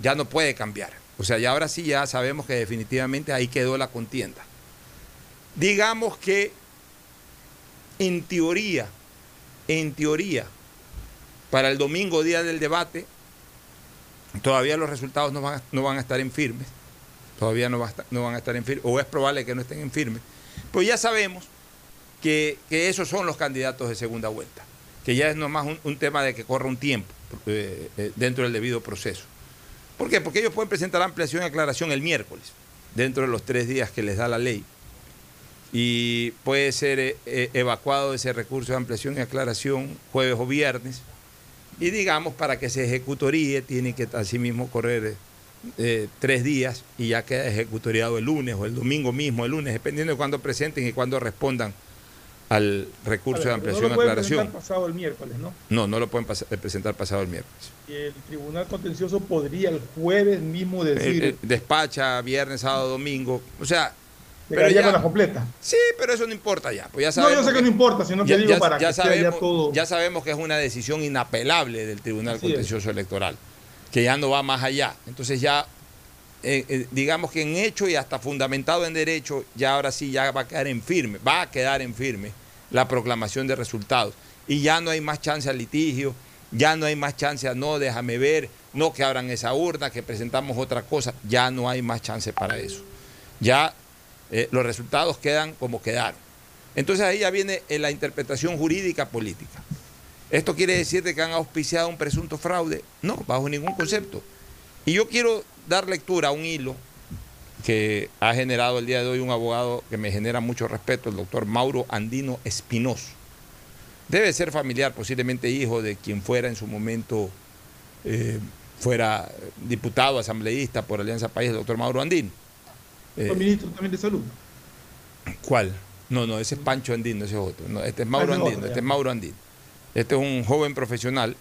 ya no puede cambiar. O sea, ya ahora sí ya sabemos que definitivamente ahí quedó la contienda. Digamos que en teoría, en teoría, para el domingo, día del debate, todavía los resultados no van a, estar en firmes, todavía no, van a estar en firmes, o es probable que no estén en firmes, pues ya sabemos que, que esos son los candidatos de segunda vuelta, que ya es nomás un, un tema de que corra un tiempo eh, eh, dentro del debido proceso. ¿Por qué? Porque ellos pueden presentar ampliación y aclaración el miércoles, dentro de los tres días que les da la ley. Y puede ser eh, eh, evacuado ese recurso de ampliación y aclaración jueves o viernes. Y digamos, para que se ejecutoríe, tiene que asimismo correr eh, tres días y ya queda ejecutoriado el lunes o el domingo mismo, el lunes, dependiendo de cuándo presenten y cuándo respondan al recurso de no ampliación lo y pueden aclaración. presentar pasado el miércoles, ¿no? No, no lo pueden pas- eh, presentar pasado el miércoles. Y el Tribunal Contencioso podría el jueves mismo decir, Eh, eh, despacha viernes, sábado, domingo. O sea, pero ya- con la completa. Sí, pero eso no importa ya. Pues ya No, sabemos yo sé que no importa, sino que digo para que sea ya sabemos, todo- ya sabemos que es una decisión inapelable del Tribunal Así es. Contencioso Electoral, que ya no va más allá. Entonces ya, eh, eh, digamos que en hecho y hasta fundamentado en derecho, ya ahora sí ya va a quedar en firme, va a quedar en firme la proclamación de resultados. Y ya no hay más chance al litigio, ya no hay más chance a no, déjame ver, no que abran esa urna, que presentamos otra cosa, ya no hay más chance para eso. Ya eh, los resultados quedan como quedaron. Entonces ahí ya viene eh, la interpretación jurídica política. ¿Esto quiere decir de que han auspiciado un presunto fraude? No, bajo ningún concepto. Y yo quiero dar lectura a un hilo que ha generado el día de hoy un abogado que me genera mucho respeto, el doctor Mauro Andino Espinoso. Debe ser familiar, posiblemente hijo de quien fuera en su momento, eh, fuera diputado, asambleísta por Alianza País, el doctor Mauro Andino. Eh, Fue ministro también de salud. ¿Cuál? No, no, ese es Pancho Andino, ese es otro. No, este es Mauro Ah, no, Andino, este es Mauro Andino. Este es un joven profesional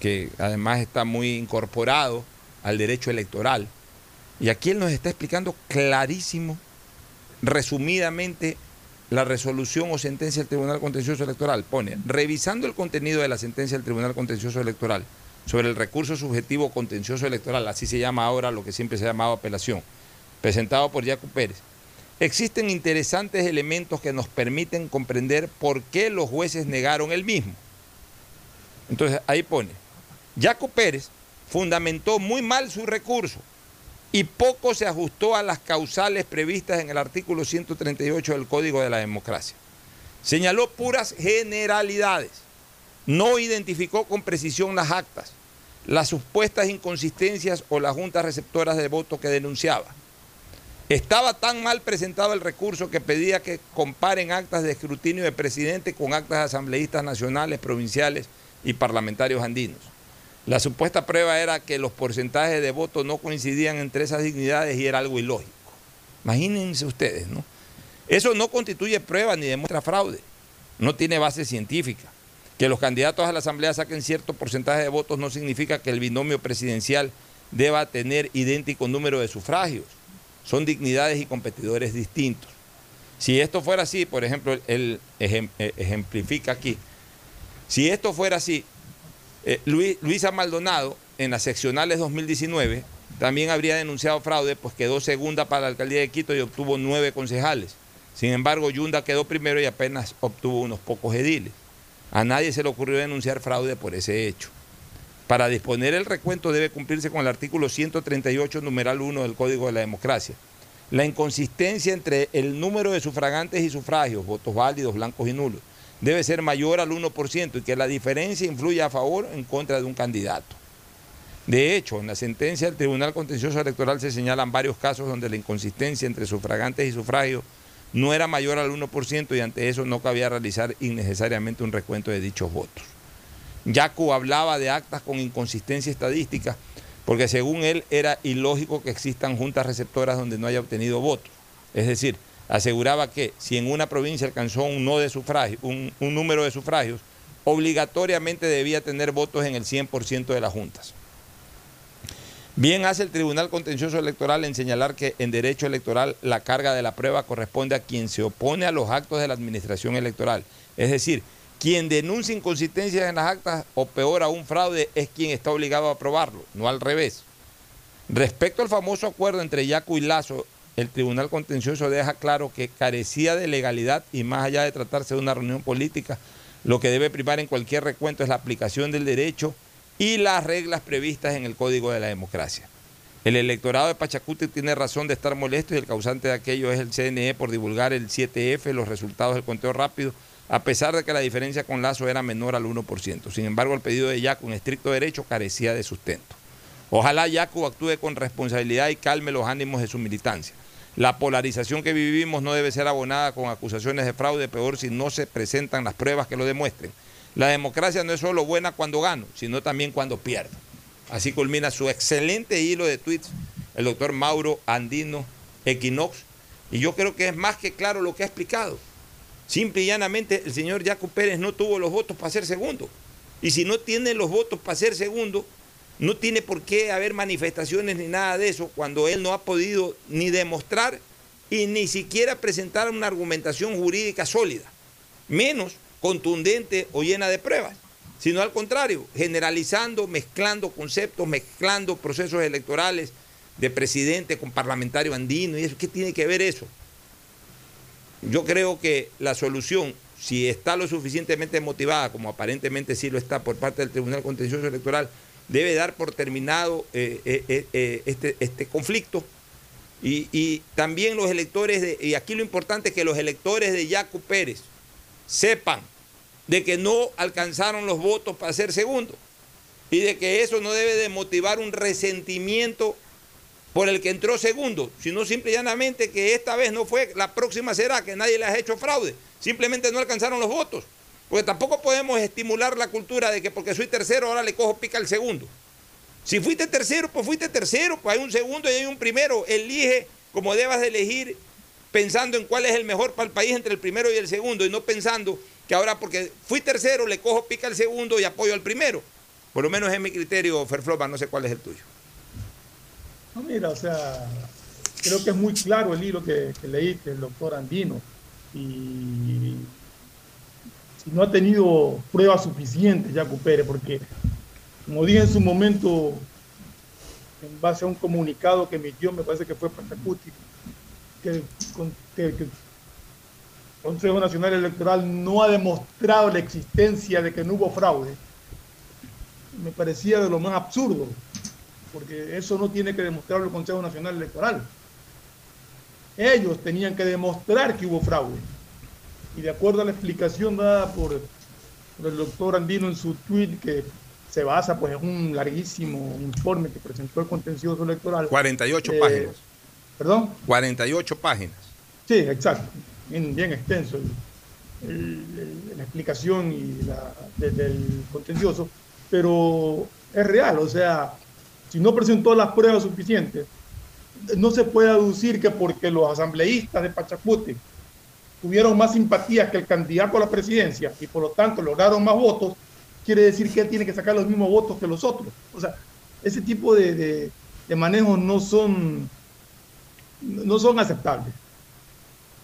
que además está muy incorporado al derecho electoral. Y aquí él nos está explicando clarísimo, resumidamente, la resolución o sentencia del Tribunal Contencioso Electoral. Pone, revisando el contenido de la sentencia del Tribunal Contencioso Electoral sobre el recurso subjetivo contencioso electoral, así se llama ahora lo que siempre se ha llamado apelación, presentado por Jaco Pérez, existen interesantes elementos que nos permiten comprender por qué los jueces negaron el mismo. Entonces ahí pone, Jaco Pérez fundamentó muy mal su recurso y poco se ajustó a las causales previstas en el artículo 138 del Código de la Democracia. Señaló puras generalidades, no identificó con precisión las actas, las supuestas inconsistencias o las juntas receptoras de voto que denunciaba. Estaba tan mal presentado el recurso que pedía que comparen actas de escrutinio de presidente con actas de asambleístas nacionales, provinciales y parlamentarios andinos. La supuesta prueba era que los porcentajes de votos no coincidían entre esas dignidades y era algo ilógico. Imagínense ustedes, ¿no? Eso no constituye prueba ni demuestra fraude. No tiene base científica. Que los candidatos a la Asamblea saquen cierto porcentaje de votos no significa que el binomio presidencial deba tener idéntico número de sufragios. Son dignidades y competidores distintos. Si esto fuera así, por ejemplo, él eh, ejemplifica aquí, si esto fuera así, eh, Luis- Luisa Maldonado en las seccionales 2019 también habría denunciado fraude, pues quedó segunda para la alcaldía de Quito y obtuvo nueve concejales. Sin embargo, Yunda quedó primero y apenas obtuvo unos pocos ediles. A nadie se le ocurrió denunciar fraude por ese hecho. Para disponer el recuento debe cumplirse con el artículo 138, numeral 1 del Código de la Democracia. La inconsistencia entre el número de sufragantes y sufragios, votos válidos, blancos y nulos, debe ser mayor al 1% y que la diferencia influya a favor o en contra de un candidato. De hecho, en la sentencia del Tribunal Contencioso Electoral se señalan varios casos donde la inconsistencia entre sufragantes y sufragios no era mayor al 1% y ante eso no cabía realizar innecesariamente un recuento de dichos votos. Yacu hablaba de actas con inconsistencia estadística porque según él era ilógico que existan juntas receptoras donde no haya obtenido votos. Es decir, aseguraba que si en una provincia alcanzó un, no de un número de sufragios, obligatoriamente debía tener votos en el 100% de las juntas. Bien hace el Tribunal Contencioso Electoral en señalar que en derecho electoral la carga de la prueba corresponde a quien se opone a los actos de la administración electoral. Es decir, quien denuncia inconsistencias en las actas o peor aún fraude es quien está obligado a aprobarlo, no al revés. Respecto al famoso acuerdo entre Yacu y Lazo, el Tribunal Contencioso deja claro que carecía de legalidad y más allá de tratarse de una reunión política, lo que debe primar en cualquier recuento es la aplicación del derecho y las reglas previstas en el Código de la Democracia. El electorado de Pachacuti tiene razón de estar molesto y el causante de aquello es el CNE por divulgar el 7F, los resultados del conteo rápido, a pesar de que la diferencia con Lazo era menor al 1%. Sin embargo, el pedido de Yacu en estricto derecho carecía de sustento. Ojalá Yacu actúe con responsabilidad y calme los ánimos de su militancia. La polarización que vivimos no debe ser abonada con acusaciones de fraude, peor si no se presentan las pruebas que lo demuestren. La democracia no es solo buena cuando gano, sino también cuando pierdo. Así culmina su excelente hilo de tweets el doctor Mauro Andino Equinox. Y yo creo que es más que claro lo que ha explicado. Simple y llanamente, el señor Jaco Pérez no tuvo los votos para ser segundo. Y si no tiene los votos para ser segundo, no tiene por qué haber manifestaciones ni nada de eso cuando él no ha podido ni demostrar y ni siquiera presentar una argumentación jurídica sólida. Menos contundente o llena de pruebas, sino al contrario, generalizando, mezclando conceptos, mezclando procesos electorales de presidente con parlamentario andino y eso, ¿qué tiene que ver eso? Yo creo que la solución, si está lo suficientemente motivada, como aparentemente sí lo está por parte del Tribunal Contencioso Electoral, debe dar por terminado eh, eh, eh, este, este, conflicto. Y, también los electores, de, y aquí lo importante es que los electores de Yacu Pérez, sepan de que no alcanzaron los votos para ser segundo y de que eso no debe de motivar un resentimiento por el que entró segundo, sino simple y llanamente que esta vez no fue, la próxima será que nadie le ha hecho fraude, simplemente no alcanzaron los votos, porque tampoco podemos estimular la cultura de que porque soy tercero ahora le cojo pica al segundo. Si fuiste tercero, pues fuiste tercero, pues hay un segundo y hay un primero, elige como debas de elegir pensando en cuál es el mejor para el país entre el primero y el segundo y no pensando que ahora porque fui tercero le cojo pica al segundo y apoyo al primero. Por lo menos es mi criterio, Ferfloma, no sé cuál es el tuyo. No, mira, o sea, creo que es muy claro el hilo que, leíste, el doctor Andino. Y si no ha tenido pruebas suficientes, ya Pérez, porque como dije en su momento, en base a un comunicado que emitió, me parece que fue Pachacuti, que, que, que, el Consejo Nacional Electoral no ha demostrado la existencia de que no hubo fraude, me parecía de lo más absurdo, porque eso no tiene que demostrarlo el Consejo Nacional Electoral. Ellos tenían que demostrar que hubo fraude. Y de acuerdo a la explicación dada por, por el doctor Andino en su tweet, que se basa pues, en un larguísimo informe que presentó el contencioso electoral. 48 eh, páginas. ¿Perdón? 48 páginas. Sí, exacto. Bien, bien extenso el, el, el, la explicación y la, desde el contencioso, pero es real, o sea, si no presentó las pruebas suficientes, no se puede aducir que porque los asambleístas de Pachacuti tuvieron más simpatía que el candidato a la presidencia y por lo tanto lograron más votos, quiere decir que él tiene que sacar los mismos votos que los otros. O sea, ese tipo de, de, de manejos no son no son aceptables.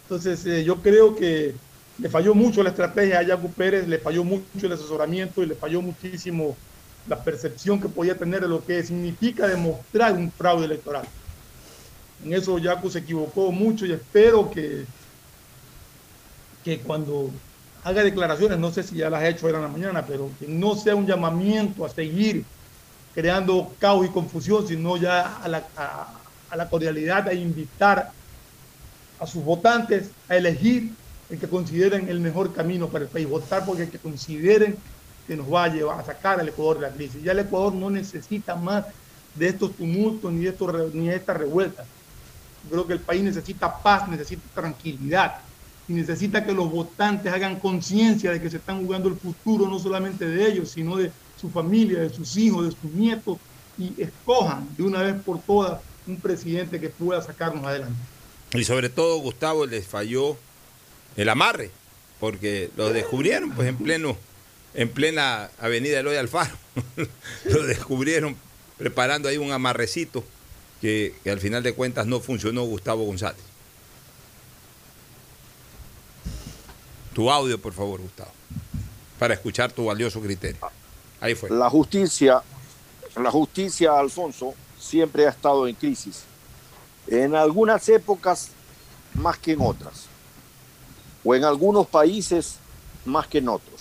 Entonces, eh, yo creo que le falló mucho la estrategia a Yacu Pérez, le falló mucho el asesoramiento y le falló muchísimo la percepción que podía tener de lo que significa demostrar un fraude electoral. En eso Yacu se equivocó mucho y espero que, que cuando haga declaraciones, no sé si ya las ha hecho en la mañana, pero que no sea un llamamiento a seguir creando caos y confusión, sino ya a la, a, la cordialidad, a invitar a sus votantes a elegir el que consideren el mejor camino para el país, votar porque el que consideren que nos va a llevar a sacar al Ecuador de la crisis. Ya el Ecuador no necesita más de estos tumultos ni de, estos, ni de estas revueltas. Creo que el país necesita paz, necesita tranquilidad y necesita que los votantes hagan conciencia de que se están jugando el futuro no solamente de ellos, sino de su familia, de sus hijos, de sus nietos y escojan de una vez por todas un presidente que pueda sacarnos adelante. Y sobre todo, Gustavo, les falló el amarre, porque lo descubrieron pues en pleno en plena avenida Eloy Alfaro. lo descubrieron preparando ahí un amarrecito que, que al final de cuentas no funcionó Gustavo González. Tu audio, por favor, Gustavo, para escuchar tu valioso criterio. Ahí fue. La justicia, la justicia, Alfonso, siempre ha estado en crisis. En algunas épocas más que en otras. O en algunos países más que en otros.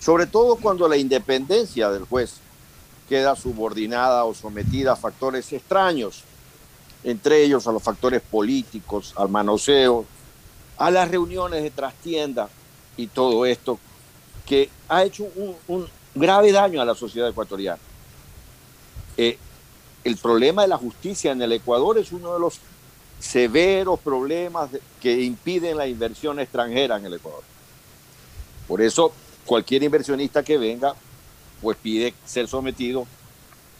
Sobre todo cuando la independencia del juez queda subordinada o sometida a factores extraños, entre ellos a los factores políticos, al manoseo, a las reuniones de trastienda y todo esto que ha hecho un, grave daño a la sociedad ecuatoriana. Eh, el problema de la justicia en el Ecuador es uno de los severos problemas que impiden la inversión extranjera en el Ecuador. Por eso, cualquier inversionista que venga, pues pide ser sometido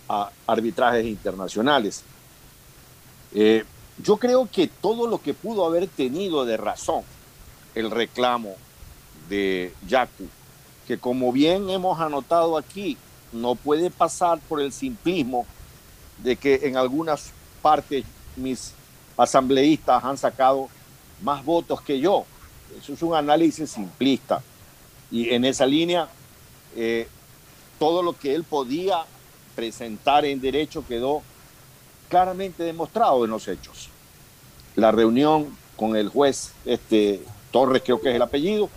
a arbitrajes internacionales. Eh, yo creo que todo lo que pudo haber tenido de razón el reclamo de Yacu, que como bien hemos anotado aquí, no puede pasar por el simplismo de que en algunas partes mis asambleístas han sacado más votos que yo. Eso es un análisis simplista. Y en esa línea, eh, todo lo que él podía presentar en derecho quedó claramente demostrado en los hechos. La reunión con el juez este, Torres, creo que es el apellido,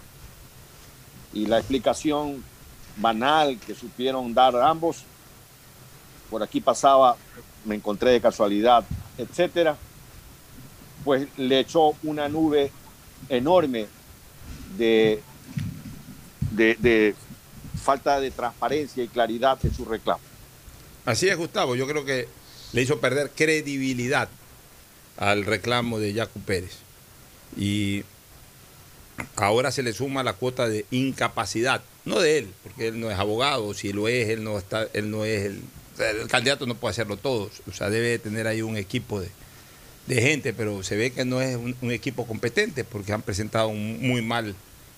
y la explicación banal que supieron dar ambos. Por aquí pasaba, me encontré de casualidad, etcétera. Pues le echó una nube enorme de, de, de falta de transparencia y claridad en su reclamo. Así es, Gustavo. Yo creo que le hizo perder credibilidad al reclamo de Jaco Pérez. Y ahora se le suma la cuota de incapacidad, no de él, porque él no es abogado, si lo es, él no está, él no es el, el candidato no puede hacerlo todo, o sea, debe tener ahí un equipo de, gente, pero se ve que no es un, equipo competente porque han presentado muy mal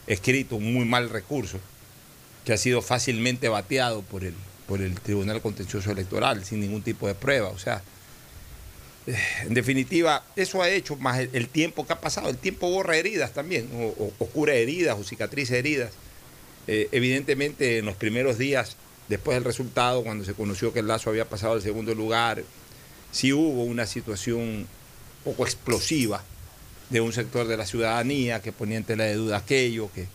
escrito, un muy mal recurso, que ha sido fácilmente bateado por el, por el Tribunal Contencioso Electoral sin ningún tipo de prueba. O sea, eh, en definitiva, eso ha hecho más el, tiempo que ha pasado. El tiempo borra heridas también, o, cura heridas, o cicatrices heridas. Eh, evidentemente, en los primeros días, después del resultado, cuando se conoció que el Lazo había pasado al segundo lugar, sí hubo una situación poco explosiva de un sector de la ciudadanía que ponía en tela de duda aquello, que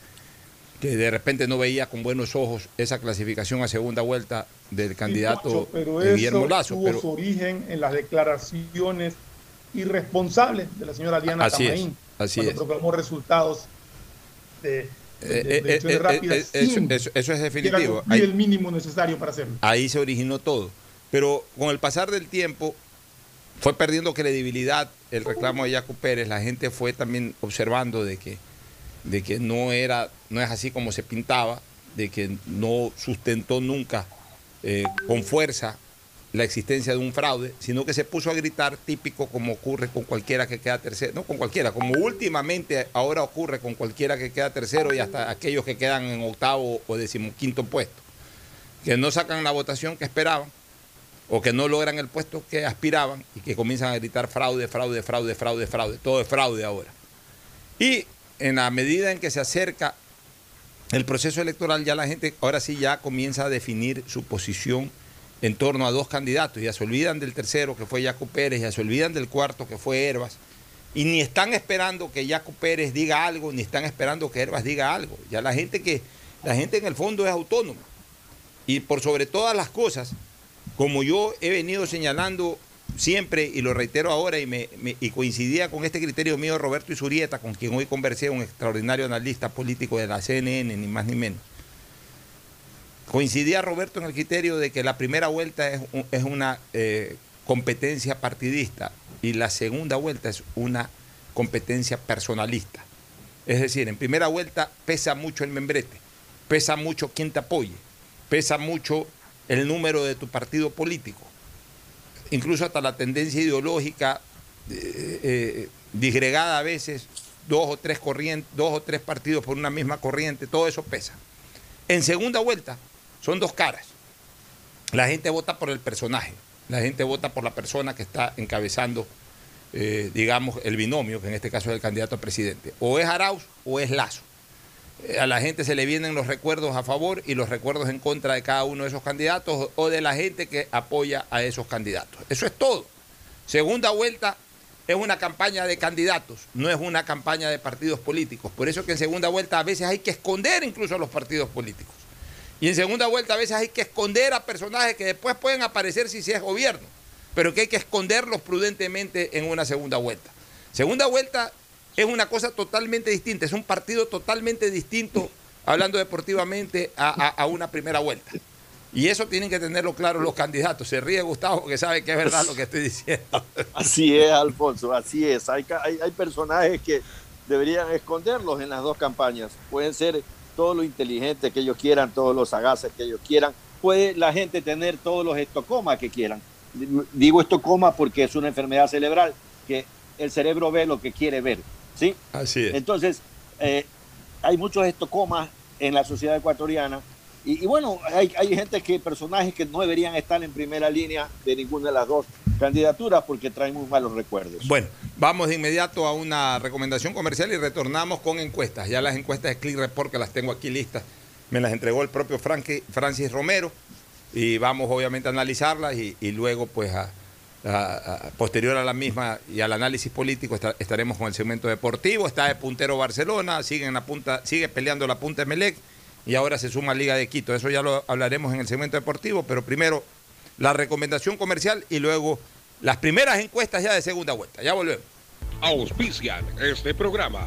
que de repente no veía con buenos ojos esa clasificación a segunda vuelta del candidato Guillermo Lazo. Tuvo su origen en las declaraciones irresponsables de la señora Diana así Tamaín, así cuando es. proclamó resultados de, de, de eh, eh, rápidas eh, eso, eso- eso es definitivo. y el mínimo necesario para hacerlo. Ahí se originó todo. Pero con el pasar del tiempo fue perdiendo credibilidad el reclamo de Jaco Pérez. La gente fue también observando de que, de que no, era, no es así como se pintaba, de que no sustentó nunca eh, con fuerza la existencia de un fraude, sino que se puso a gritar típico como ocurre con cualquiera que queda tercero, no con cualquiera, como últimamente ahora ocurre con cualquiera que queda tercero y hasta aquellos que quedan en octavo o decimoquinto puesto, que no sacan la votación que esperaban o que no logran el puesto que aspiraban y que comienzan a gritar fraude, fraude, fraude, fraude, fraude, todo es fraude ahora. Y en la medida en que se acerca el proceso electoral ya la gente ahora sí ya comienza a definir su posición en torno a dos candidatos. Ya se olvidan del tercero que fue Jaco Pérez, ya se olvidan del cuarto que fue Herbas. Y ni están esperando que Jaco Pérez diga algo, ni están esperando que Herbas diga algo. Ya la gente que, la gente en el fondo es autónoma. Y por sobre todas las cosas, como yo he venido señalando siempre, y lo reitero ahora, y, coincidía con este criterio mío Roberto Isurieta, con quien hoy conversé, un extraordinario analista político de la CNN, ni más ni menos. Coincidía Roberto en el criterio de que la primera vuelta es, una eh, competencia partidista y la segunda vuelta es una competencia personalista. Es decir, en primera vuelta pesa mucho el membrete, pesa mucho quién te apoye, pesa mucho el número de tu partido político incluso hasta la tendencia ideológica eh, eh, disgregada a veces, dos o tres corrientes, dos o tres partidos por una misma corriente, todo eso pesa. En segunda vuelta son dos caras. La gente vota por el personaje, la gente vota por la persona que está encabezando, eh, digamos, el binomio, que en este caso es el candidato a presidente. O es Arauz o es Lazo a la gente se le vienen los recuerdos a favor y los recuerdos en contra de cada uno de esos candidatos o de la gente que apoya a esos candidatos. Eso es todo. Segunda vuelta es una campaña de candidatos, no es una campaña de partidos políticos. Por eso que en segunda vuelta a veces hay que esconder incluso a los partidos políticos. Y en segunda vuelta a veces hay que esconder a personajes que después pueden aparecer si se es gobierno, pero que hay que esconderlos prudentemente en una segunda vuelta. Segunda vuelta es una cosa totalmente distinta, es un partido totalmente distinto, hablando deportivamente, a, una primera vuelta. Y eso tienen que tenerlo claro los candidatos. Se ríe Gustavo que sabe que es verdad lo que estoy diciendo. Así es, Alfonso, así es. Hay, hay, personajes que deberían esconderlos en las dos campañas. Pueden ser todo lo inteligente que ellos quieran, todos los sagaces que ellos quieran. Puede la gente tener todos los estocomas que quieran. Digo estocoma porque es una enfermedad cerebral que el cerebro ve lo que quiere ver. ¿Sí? Así es. Entonces, eh, hay muchos estocomas en la sociedad ecuatoriana y, bueno, hay, hay, gente que, personajes que no deberían estar en primera línea de ninguna de las dos candidaturas porque traen muy malos recuerdos. Bueno, vamos de inmediato a una recomendación comercial y retornamos con encuestas. Ya las encuestas de Click Report que las tengo aquí listas, me las entregó el propio Francis Romero y vamos obviamente a analizarlas y, y luego pues a, posterior a la misma y al análisis político estaremos con el segmento deportivo. Está de puntero Barcelona, sigue, la punta, sigue peleando la punta de Melec y ahora se suma Liga de Quito. Eso ya lo hablaremos en el segmento deportivo, pero primero la recomendación comercial y luego las primeras encuestas ya de segunda vuelta. Ya volvemos. Auspician este programa.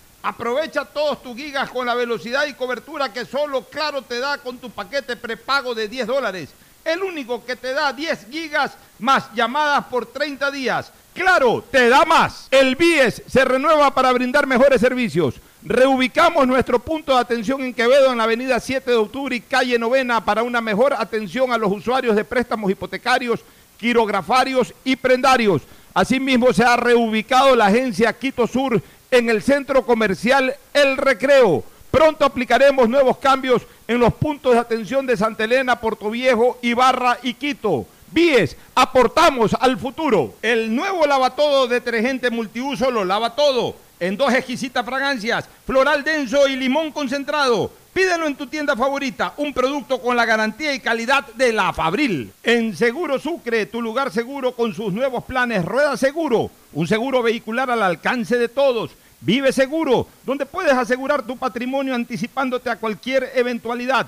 Aprovecha todos tus gigas con la velocidad y cobertura que solo Claro te da con tu paquete prepago de 10 dólares. El único que te da 10 gigas más llamadas por 30 días. Claro, te da más. El BIES se renueva para brindar mejores servicios. Reubicamos nuestro punto de atención en Quevedo en la avenida 7 de octubre y calle Novena para una mejor atención a los usuarios de préstamos hipotecarios, quirografarios y prendarios. Asimismo se ha reubicado la agencia Quito Sur en el centro comercial El Recreo. Pronto aplicaremos nuevos cambios en los puntos de atención de Santa Elena, Puerto Viejo, Ibarra y Quito. Bies, aportamos al futuro. El nuevo lavatodo detergente multiuso lo lava todo. En dos exquisitas fragancias, floral denso y limón concentrado. Pídelo en tu tienda favorita, un producto con la garantía y calidad de la Fabril. En Seguro Sucre, tu lugar seguro con sus nuevos planes Rueda Seguro, un seguro vehicular al alcance de todos. Vive Seguro, donde puedes asegurar tu patrimonio anticipándote a cualquier eventualidad.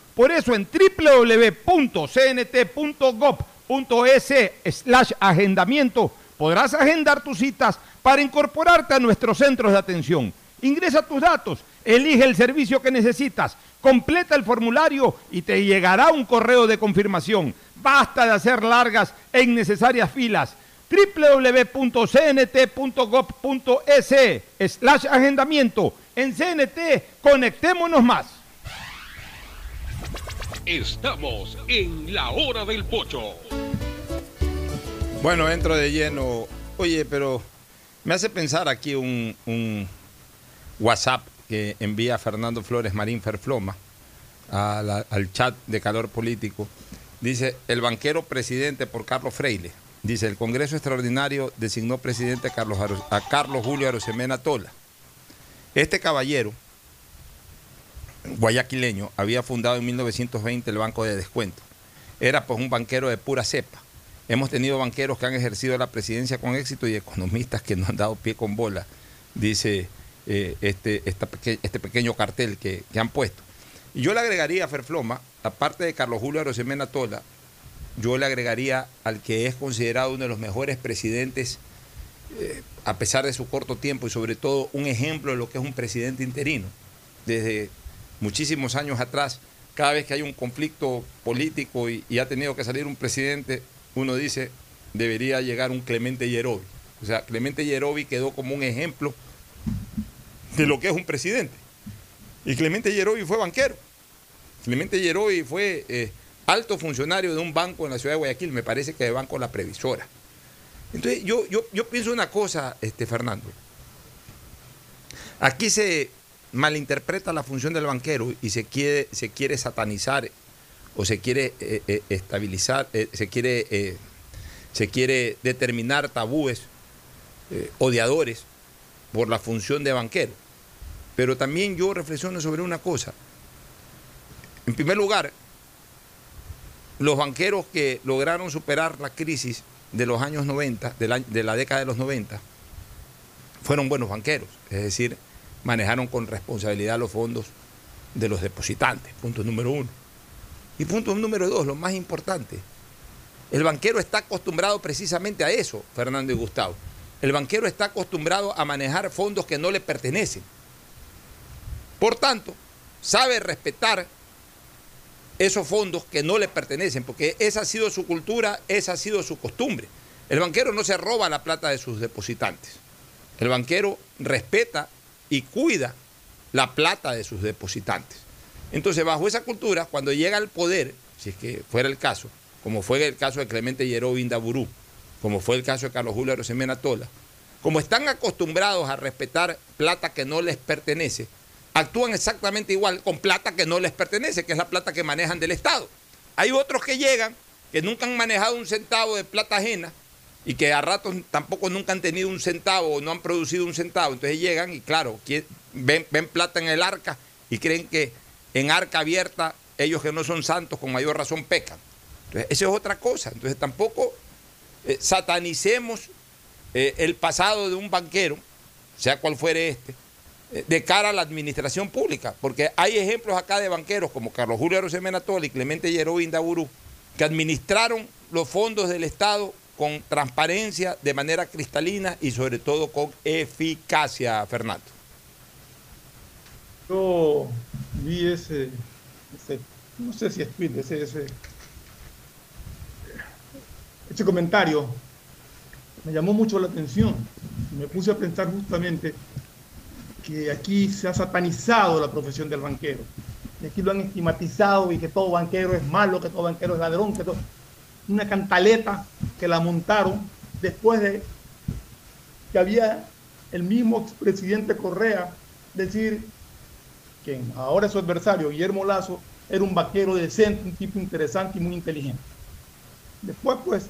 Por eso en www.cnt.gov.es slash agendamiento podrás agendar tus citas para incorporarte a nuestros centros de atención. Ingresa tus datos, elige el servicio que necesitas, completa el formulario y te llegará un correo de confirmación. Basta de hacer largas e innecesarias filas www.cnt.gov.es slash agendamiento. En CNT, conectémonos más. Estamos en la hora del pocho. Bueno, entro de lleno. Oye, pero me hace pensar aquí un, WhatsApp que envía Fernando Flores Marín Ferfloma al chat de calor político. Dice, el banquero presidente por Carlos Freire. Dice, el Congreso Extraordinario designó presidente a Carlos, a Carlos Julio Arosemena Tola. Este caballero, guayaquileño, había fundado en 1920 el Banco de Descuento. Era pues un banquero de pura cepa. Hemos tenido banqueros que han ejercido la presidencia con éxito y economistas que no han dado pie con bola, dice eh, este, este pequeño cartel que, que han puesto. Y yo le agregaría a Ferfloma, aparte de Carlos Julio Arosemena Tola, yo le agregaría al que es considerado uno de los mejores presidentes, eh, a pesar de su corto tiempo, y sobre todo un ejemplo de lo que es un presidente interino. Desde muchísimos años atrás, cada vez que hay un conflicto político y, ha tenido que salir un presidente, uno dice, debería llegar un Clemente Yerovi. O sea, Clemente Yerovi quedó como un ejemplo de lo que es un presidente. Y Clemente Yerovi fue banquero. Clemente Yerovi fue eh, alto funcionario de un banco en la ciudad de Guayaquil, me parece que de Banco La Previsora. Entonces, yo, yo, yo pienso una cosa, este, Fernando. Aquí se malinterpreta la función del banquero y se quiere, se quiere satanizar o se quiere eh, eh, estabilizar, eh, se, quiere, se quiere determinar tabúes odiadores por la función de banquero. Pero también yo reflexiono sobre una cosa. En primer lugar, los banqueros que lograron superar la crisis de los años 90, de la, de la década de los 90, fueron buenos banqueros. Es decir, manejaron con responsabilidad los fondos de los depositantes. Punto número uno. Y punto número dos, lo más importante. El banquero está acostumbrado precisamente a eso, Fernando y Gustavo. El banquero está acostumbrado a manejar fondos que no le pertenecen. Por tanto, sabe respetar esos fondos que no le pertenecen, porque esa ha sido su cultura, esa ha sido su costumbre. El banquero no se roba la plata de sus depositantes. El banquero respeta y cuida la plata de sus depositantes. Entonces, bajo esa cultura, cuando llega al poder, si es que fuera el caso, como fue el caso de Clemente Yeró Indaburú, como fue el caso de Carlos Julio Rosemena Tola, como están acostumbrados a respetar plata que no les pertenece, actúan exactamente igual con plata que no les pertenece, que es la plata que manejan del Estado. Hay otros que llegan, que nunca han manejado un centavo de plata ajena y que a ratos tampoco nunca han tenido un centavo o no han producido un centavo. Entonces llegan y claro, ven, ven plata en el arca y creen que en arca abierta ellos que no son santos con mayor razón pecan. Entonces, eso es otra cosa. Entonces tampoco eh, satanicemos eh, el pasado de un banquero, sea cual fuere este, eh, de cara a la administración pública, porque hay ejemplos acá de banqueros como Carlos Julio Arosemena Tola y Clemente Yeró Indaburú, que administraron los fondos del Estado con transparencia, de manera cristalina y sobre todo con eficacia, Fernando. Yo vi ese, no sé si es tweet, ese, ese, ese comentario me llamó mucho la atención. Me puse a pensar justamente que aquí se ha satanizado la profesión del banquero. Y aquí lo han estigmatizado y que todo banquero es malo, que todo banquero es ladrón, que todo... Una cantaleta que la montaron después de que había el mismo expresidente Correa decir que ahora su adversario, Guillermo Lazo, era un vaquero decente, un tipo interesante y muy inteligente. Después, pues,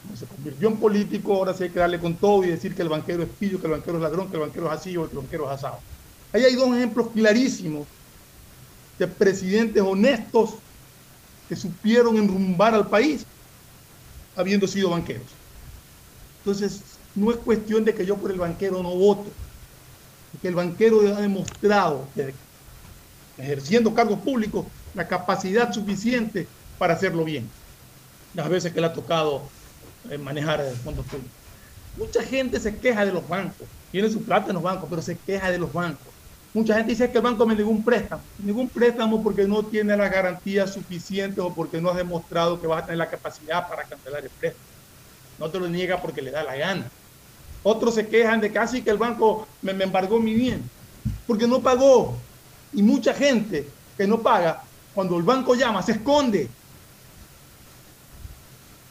como se convirtió en político, ahora sí hay que darle con todo y decir que el banquero es pillo, que el banquero es ladrón, que el banquero es así o que el banquero es asado. Ahí hay dos ejemplos clarísimos de presidentes honestos que supieron enrumbar al país habiendo sido banqueros. Entonces, no es cuestión de que yo por el banquero no voto, que el banquero ha demostrado ejerciendo cargos públicos la capacidad suficiente para hacerlo bien. Las veces que le ha tocado eh, manejar fondos públicos. Mucha gente se queja de los bancos, tiene su plata en los bancos, pero se queja de los bancos. Mucha gente dice que el banco me dio un préstamo. Ningún préstamo porque no tiene las garantías suficientes o porque no has demostrado que vas a tener la capacidad para cancelar el préstamo. No te lo niega porque le da la gana. Otros se quejan de casi que el banco me, me embargó mi bien, porque no pagó. Y mucha gente que no paga, cuando el banco llama, se esconde.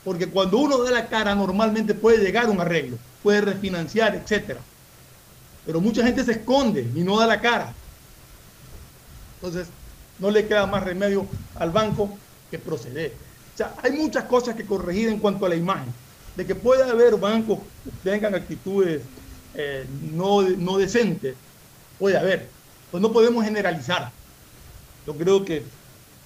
Porque cuando uno da la cara, normalmente puede llegar a un arreglo, puede refinanciar, etcétera. Pero mucha gente se esconde y no da la cara. Entonces, no le queda más remedio al banco que proceder. O sea, hay muchas cosas que corregir en cuanto a la imagen. De que puede haber bancos que tengan actitudes eh, no, no decentes, puede haber. Pues no podemos generalizar. Yo creo que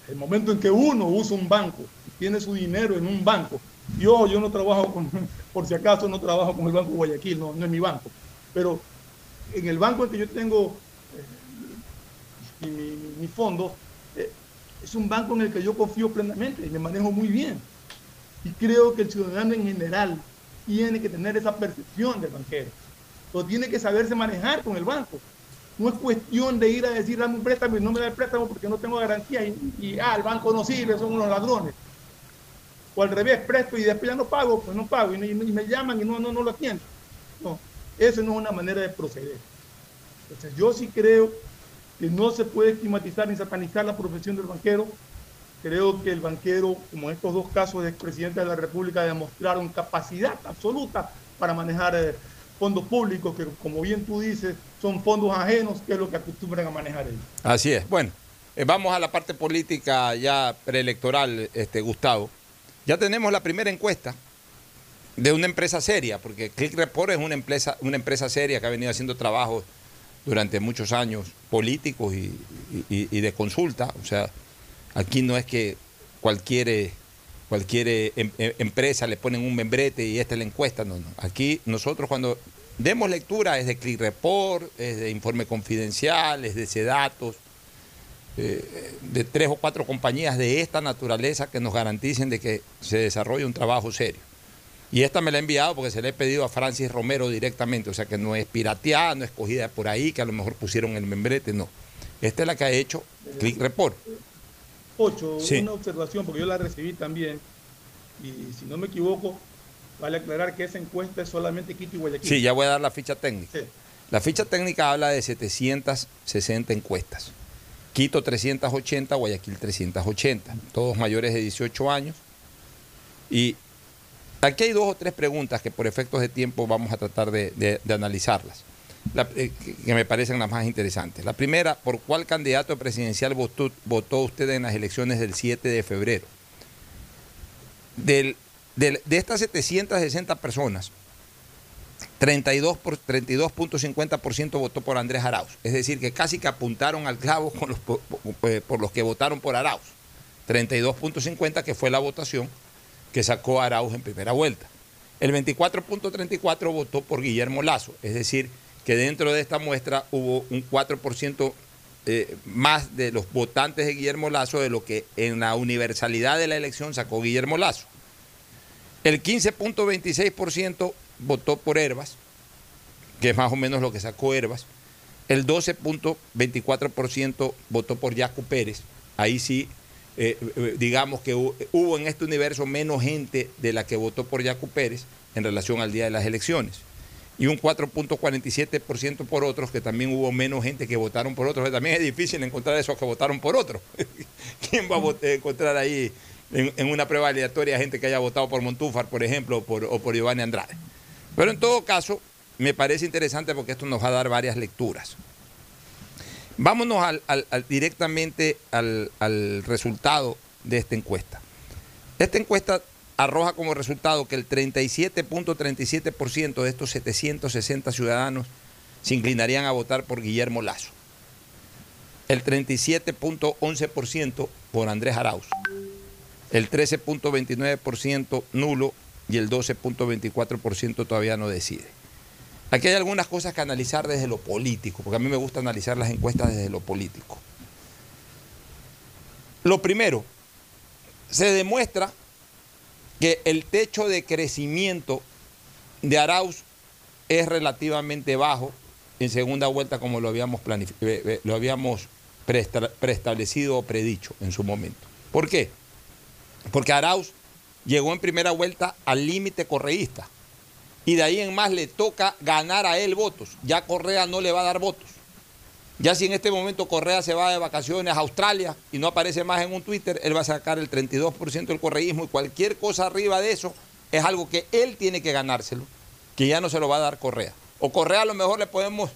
el momento en que uno usa un banco, tiene su dinero en un banco, yo, yo no trabajo con, por si acaso no trabajo con el Banco Guayaquil, no, no es mi banco, pero en el banco en que yo tengo eh, mi, fondo, eh, es un banco en el que yo confío plenamente y me manejo muy bien. Y creo que el ciudadano en general tiene que tener esa percepción del banquero. O tiene que saberse manejar con el banco. No es cuestión de ir a decir, dame un préstamo y no me da el préstamo porque no tengo garantía y, y ah, el banco no sirve, son unos ladrones. O al revés, presto y después ya no pago, pues no pago y me llaman y no, no, no lo atiendo. No, eso no es una manera de proceder. Entonces yo sí creo que no se puede estigmatizar ni satanizar la profesión del banquero. Creo que el banquero, como en estos dos casos de expresidentes de la República, demostraron capacidad absoluta para manejar eh, fondos públicos, que como bien tú dices, son fondos ajenos, que es lo que acostumbran a manejar ellos. Así es. Bueno, eh, vamos a la parte política ya preelectoral, este, Gustavo. Ya tenemos la primera encuesta de una empresa seria, porque Click Report es una empresa, una empresa seria que ha venido haciendo trabajos durante muchos años políticos y, y, de consulta. O sea, aquí no es que cualquier, cualquier em, empresa le ponen un membrete y esta es la encuesta. No, no. Aquí nosotros cuando demos lectura es de Click Report, es de informe confidencial, es de Sedatos, eh, de tres o cuatro compañías de esta naturaleza que nos garanticen de que se desarrolle un trabajo serio. Y esta me la he enviado porque se le he pedido a Francis Romero directamente, o sea que no es pirateada, no es cogida por ahí, que a lo mejor pusieron el membrete, no. Esta es la que ha hecho Click Report. Ocho, sí. una observación, porque yo la recibí también, y si no me equivoco, vale aclarar que esa encuesta es solamente Quito y Guayaquil. Sí, ya voy a dar la ficha técnica. Sí. La ficha técnica habla de 760 encuestas. Quito 380, Guayaquil 380, todos mayores de 18 años. Y Aquí hay dos o tres preguntas que por efectos de tiempo vamos a tratar de, analizarlas, la, eh, que me parecen las más interesantes. La primera, ¿por cuál candidato presidencial votó, usted en las elecciones del 7 de febrero? De estas 760 personas, 32 por, 32.50% votó por Andrés Arauz. Es decir, que casi que apuntaron al clavo con los, por, por los que votaron por Arauz. 32.50 que fue la votación que sacó Arauz en primera vuelta. El 24.34 votó por Guillermo Lazo, es decir, que dentro de esta muestra hubo un 4% eh, más de los votantes de Guillermo Lazo de lo que en la universalidad de la elección sacó Guillermo Lazo. El 15.26% votó por Herbas, que es más o menos lo que sacó Herbas. El 12.24% votó por Yacu Pérez. Ahí sí eh, eh, digamos que hu- hubo en este universo menos gente de la que votó por Yacu Pérez en relación al día de las elecciones. Y un 4.47% por otros, que también hubo menos gente que votaron por otros. También es difícil encontrar esos que votaron por otros. ¿Quién va a encontrar ahí en, en una prueba aleatoria gente que haya votado por Montúfar, por ejemplo, o por, o por Giovanni Andrade? Pero en todo caso, me parece interesante porque esto nos va a dar varias lecturas. Vámonos al- al- directamente al resultado de esta encuesta. Esta encuesta arroja como resultado que el 37.37% de estos 760 ciudadanos se inclinarían a votar por Guillermo Lazo. El 37.11% por Andrés Arauz. El 13.29% nulo y el 12.24% todavía no decide. Aquí hay algunas cosas que analizar desde lo político, porque a mí me gusta analizar las encuestas desde lo político. Lo primero, se demuestra que el techo de crecimiento de Arauz es relativamente bajo en segunda vuelta como lo habíamos, eh, eh, lo habíamos preesta- preestablecido o predicho en su momento. ¿Por qué? Porque Arauz llegó en primera vuelta al límite correísta y de ahí en más le toca ganar a él votos. Ya Correa no le va a dar votos. Ya si en este momento Correa se va de vacaciones a Australia y no aparece más en un Twitter, él va a sacar el 32% del correísmo y cualquier cosa arriba de eso es algo que él tiene que ganárselo, que ya no se lo va a dar Correa. O Correa a lo mejor le podemos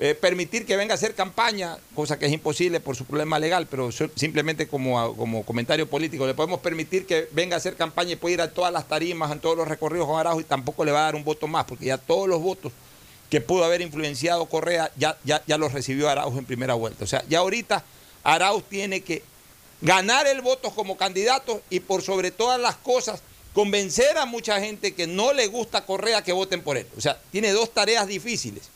eh, permitir que venga a hacer campaña, cosa que es imposible por su problema legal, pero simplemente como, como comentario político, le podemos permitir que venga a hacer campaña y puede ir a todas las tarimas, en todos los recorridos con Araujo y tampoco le va a dar un voto más, porque ya todos los votos que pudo haber influenciado Correa ya, ya, ya los recibió Arauz en primera vuelta. O sea, ya ahorita Arauz tiene que ganar el voto como candidato y por sobre todas las cosas convencer a mucha gente que no le gusta Correa que voten por él. O sea, tiene dos tareas difíciles.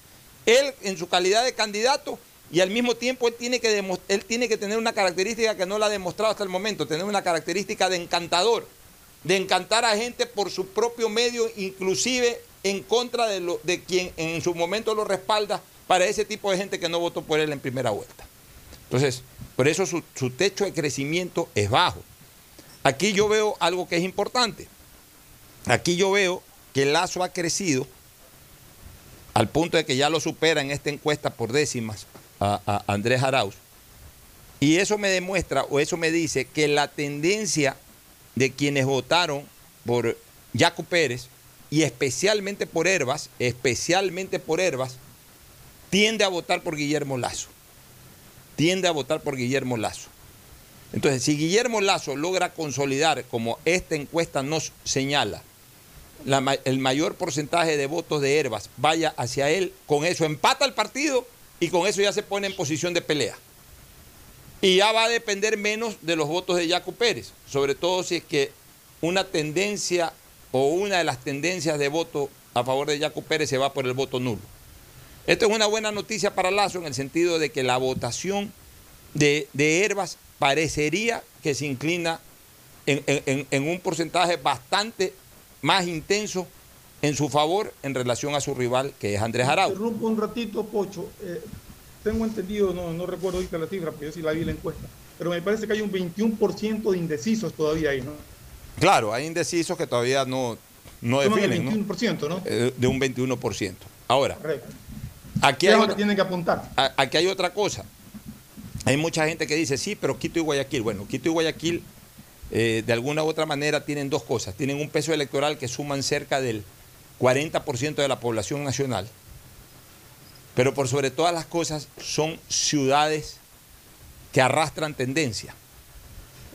Él en su calidad de candidato y al mismo tiempo él tiene que, él tiene que tener una característica que no la ha demostrado hasta el momento, tener una característica de encantador, de encantar a gente por su propio medio, inclusive en contra de, quien en su momento lo respalda para ese tipo de gente que no votó por él en primera vuelta. Entonces, por eso su, techo de crecimiento es bajo. Aquí yo veo algo que es importante. Aquí yo veo que Lazo ha crecido al punto de que ya lo supera en esta encuesta por décimas a, Andrés Arauz. Y eso me demuestra o eso me dice que la tendencia de quienes votaron por Jaco Pérez y especialmente por Herbas, especialmente por Herbas, tiende a votar por Guillermo Lazo. Tiende a votar por Guillermo Lazo. Entonces, si Guillermo Lazo logra consolidar, como esta encuesta nos señala, el mayor porcentaje de votos de Herbas vaya hacia él, con eso empata el partido y con eso ya se pone en posición de pelea. Y ya va a depender menos de los votos de Jaco Pérez, sobre todo si es que una tendencia o una de las tendencias de voto a favor de Jaco Pérez se va por el voto nulo. Esto es una buena noticia para Lazo en el sentido de que la votación de, de Herbas parecería que se inclina en, en- en un porcentaje bastante más intenso en su favor en relación a su rival, que es Andrés Arauz. Interrumpo un ratito, Pocho. Eh, tengo entendido, no, no recuerdo ahorita la cifra, porque yo sí la vi en la encuesta, pero me parece que hay un 21% de indecisos todavía ahí, ¿no? Claro, hay indecisos que todavía no, no Toman el definen, ¿no? 21%, ¿no? Eh, De un 21%. Ahora, Correcto. aquí ¿Qué es hay, otra, tienen que apuntar? aquí hay otra cosa. Hay mucha gente que dice, sí, pero Quito y Guayaquil. Bueno, Quito y Guayaquil eh, de alguna u otra manera tienen dos cosas. Tienen un peso electoral que suman cerca del 40% de la población nacional. Pero por sobre todas las cosas son ciudades que arrastran tendencia.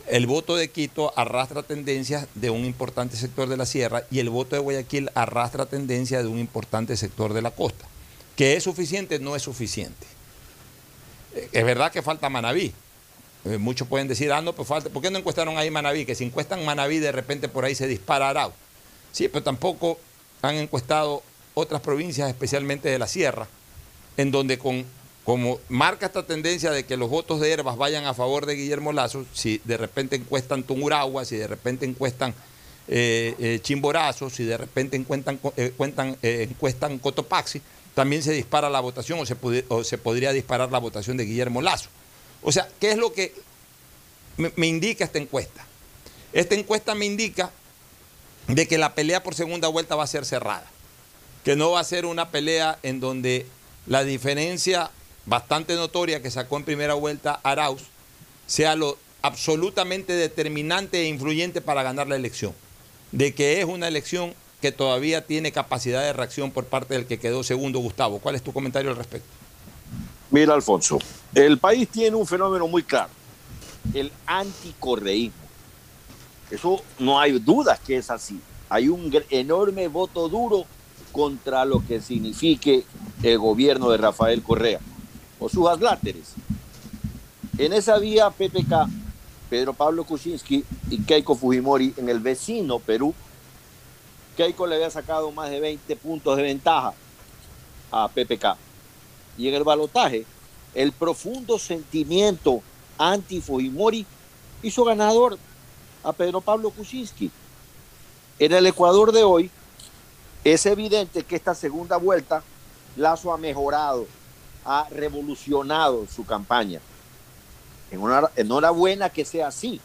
El voto de Quito arrastra tendencias de un importante sector de la sierra y el voto de Guayaquil arrastra tendencias de un importante sector de la costa. ¿Que es suficiente? No es suficiente. Eh, Es verdad que falta Manabí. Eh, Muchos pueden decir, ah, no, pues falta. ¿Por qué no encuestaron ahí Manabí? Que si encuestan Manabí, de repente por ahí se dispara Arau. Sí, pero tampoco han encuestado otras provincias, especialmente de la sierra, en donde con, como marca esta tendencia de que los votos de Herbas vayan a favor de Guillermo Lazo, si de repente encuestan Tungurahua, si de repente encuestan eh, eh, Chimborazo, si de repente encuestan, eh, cuentan, encuestan Cotopaxi, también se dispara la votación o se, o se podría disparar la votación de Guillermo Lazo. O sea, ¿qué es lo que me, indica esta encuesta? Esta encuesta me indica de que la pelea por segunda vuelta va a ser cerrada, que no va a ser una pelea en donde la diferencia bastante notoria que sacó en primera vuelta Arauz sea lo absolutamente determinante e influyente para ganar la elección, de que es una elección que todavía tiene capacidad de reacción por parte del que quedó segundo, Gustavo. ¿Cuál es tu comentario al respecto? Mira, Alfonso, el país tiene un fenómeno muy claro, el anticorreísmo. Eso no hay dudas que es así. Hay un enorme voto duro contra lo que signifique el gobierno de Rafael Correa o sus adláteres. En esa vía PPK, Pedro Pablo Kuczynski y Keiko Fujimori en el vecino Perú, Keiko le había sacado más de 20 puntos de ventaja a PPK. Y en el balotaje, el profundo sentimiento anti-Fujimori hizo ganador a Pedro Pablo Kuczynski. En el Ecuador de hoy, es evidente que esta segunda vuelta Lazo ha mejorado, ha revolucionado su campaña. Enhorabuena que sea así.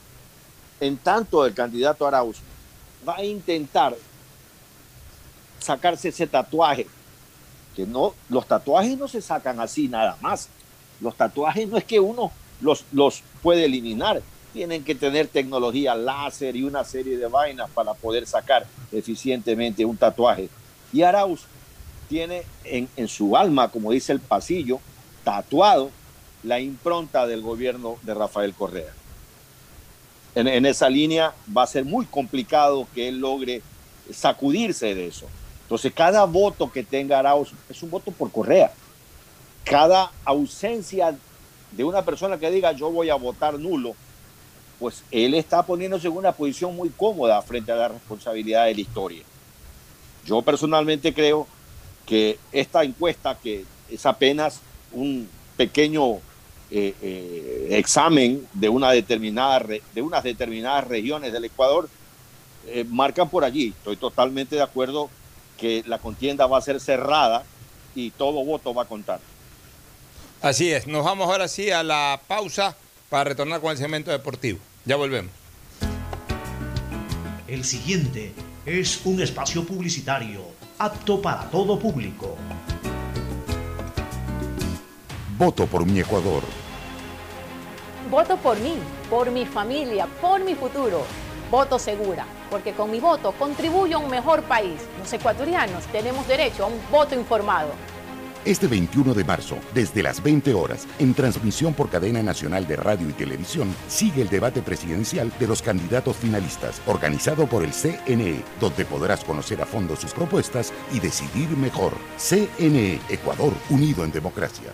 En tanto, el candidato Arauz va a intentar sacarse ese tatuaje, que no, los tatuajes no se sacan así nada más. Los tatuajes no es que uno los, los puede eliminar, tienen que tener tecnología láser y una serie de vainas para poder sacar eficientemente un tatuaje. Y Arauz tiene en, en su alma, como dice el pasillo, tatuado la impronta del gobierno de Rafael Correa. En, en, esa línea va a ser muy complicado que él logre sacudirse de eso. Entonces, cada voto que tenga Arauz es un voto por Correa. Cada ausencia de una persona que diga yo voy a votar nulo pues él está poniéndose en una posición muy cómoda frente a la responsabilidad de la historia. Yo personalmente creo que esta encuesta, que es apenas un pequeño eh, eh, examen de, una determinada de unas determinadas regiones del Ecuador, eh, marcan por allí. Estoy totalmente de acuerdo que la contienda va a ser cerrada y todo voto va a contar. Así es. Nos vamos ahora sí a la pausa para retornar con el segmento deportivo. Ya volvemos. El siguiente es un espacio publicitario apto para todo público. Voto por mi Ecuador. Voto por mí, por mi familia, por mi futuro. Voto segura, porque con mi voto contribuyo a un mejor país. Los ecuatorianos tenemos derecho a un voto informado. Este 21 de marzo, desde las 20 horas, en transmisión por cadena nacional de radio y televisión, sigue el debate presidencial de los candidatos finalistas, organizado por el CNE, donde podrás conocer a fondo sus propuestas y decidir mejor. CNE, Ecuador, unido en democracia.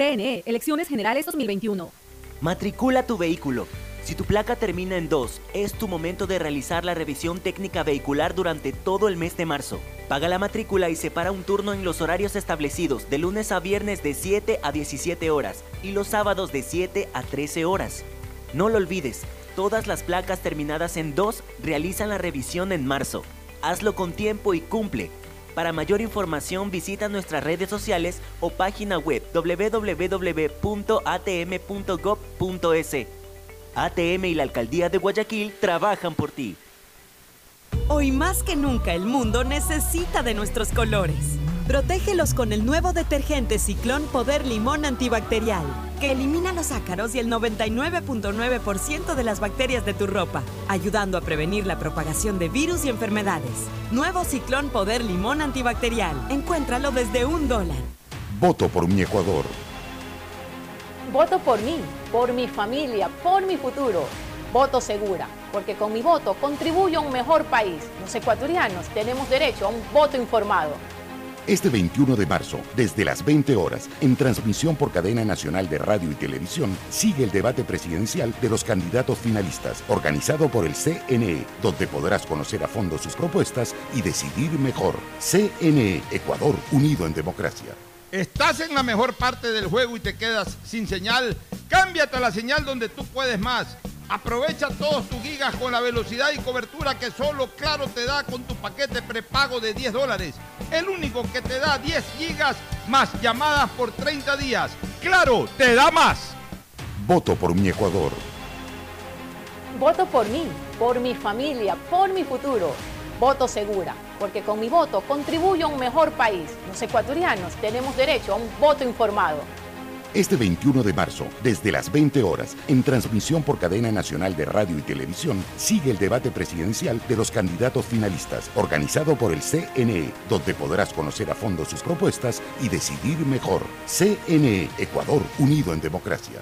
CNE, Elecciones Generales 2021. Matricula tu vehículo. Si tu placa termina en 2, es tu momento de realizar la revisión técnica vehicular durante todo el mes de marzo. Paga la matrícula y separa un turno en los horarios establecidos de lunes a viernes de 7 a 17 horas y los sábados de 7 a 13 horas. No lo olvides, todas las placas terminadas en 2 realizan la revisión en marzo. Hazlo con tiempo y cumple. Para mayor información visita nuestras redes sociales o página web www.atm.gov.es. ATM y la Alcaldía de Guayaquil trabajan por ti. Hoy más que nunca el mundo necesita de nuestros colores. Protégelos con el nuevo detergente Ciclón Poder Limón Antibacterial, que elimina los ácaros y el 99.9% de las bacterias de tu ropa, ayudando a prevenir la propagación de virus y enfermedades. Nuevo Ciclón Poder Limón Antibacterial. Encuéntralo desde un dólar. Voto por mi Ecuador. Voto por mí, por mi familia, por mi futuro. Voto segura, porque con mi voto contribuyo a un mejor país. Los ecuatorianos tenemos derecho a un voto informado. Este 21 de marzo, desde las 20 horas, en transmisión por cadena nacional de radio y televisión, sigue el debate presidencial de los candidatos finalistas, organizado por el CNE, donde podrás conocer a fondo sus propuestas y decidir mejor. CNE, Ecuador, unido en democracia. ¿Estás en la mejor parte del juego y te quedas sin señal? Cámbiate a la señal donde tú puedes más. Aprovecha todos tus gigas con la velocidad y cobertura que solo Claro te da con tu paquete prepago de 10 dólares. El único que te da 10 gigas más llamadas por 30 días. Claro, te da más. Voto por mi Ecuador. Voto por mí, por mi familia, por mi futuro. Voto segura, porque con mi voto contribuyo a un mejor país. Los ecuatorianos tenemos derecho a un voto informado. Este 21 de marzo, desde las 20 horas, en transmisión por cadena nacional de radio y televisión, sigue el debate presidencial de los candidatos finalistas, organizado por el CNE, donde podrás conocer a fondo sus propuestas y decidir mejor. CNE, Ecuador, unido en democracia.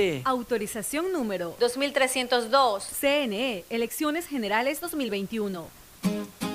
Autorización número 2302. CNE, Elecciones Generales 2021.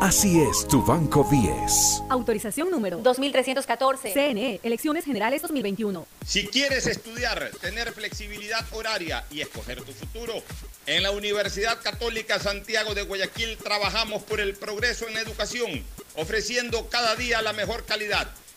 Así es tu Banco 10. Autorización número 2314. CNE, Elecciones Generales 2021. Si quieres estudiar, tener flexibilidad horaria y escoger tu futuro, en la Universidad Católica Santiago de Guayaquil trabajamos por el progreso en la educación, ofreciendo cada día la mejor calidad.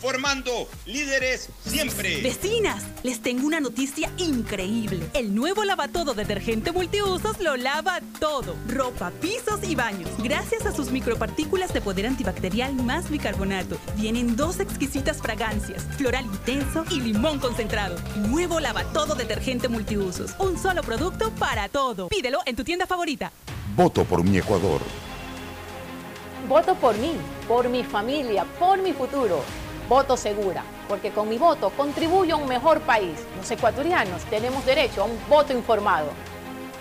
formando líderes siempre. Vecinas, les tengo una noticia increíble. El nuevo lavatodo detergente multiusos lo lava todo. Ropa, pisos y baños. Gracias a sus micropartículas de poder antibacterial más bicarbonato. Vienen dos exquisitas fragancias, floral intenso y limón concentrado. Nuevo lavatodo detergente multiusos. Un solo producto para todo. Pídelo en tu tienda favorita. Voto por mi Ecuador. Voto por mí, por mi familia, por mi futuro. Voto segura, porque con mi voto contribuyo a un mejor país. Los ecuatorianos tenemos derecho a un voto informado.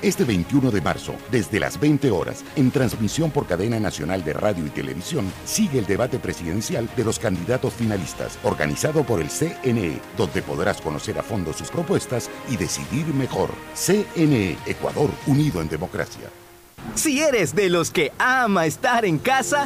Este 21 de marzo, desde las 20 horas, en transmisión por cadena nacional de radio y televisión, sigue el debate presidencial de los candidatos finalistas, organizado por el CNE, donde podrás conocer a fondo sus propuestas y decidir mejor. CNE, Ecuador, unido en democracia. Si eres de los que ama estar en casa,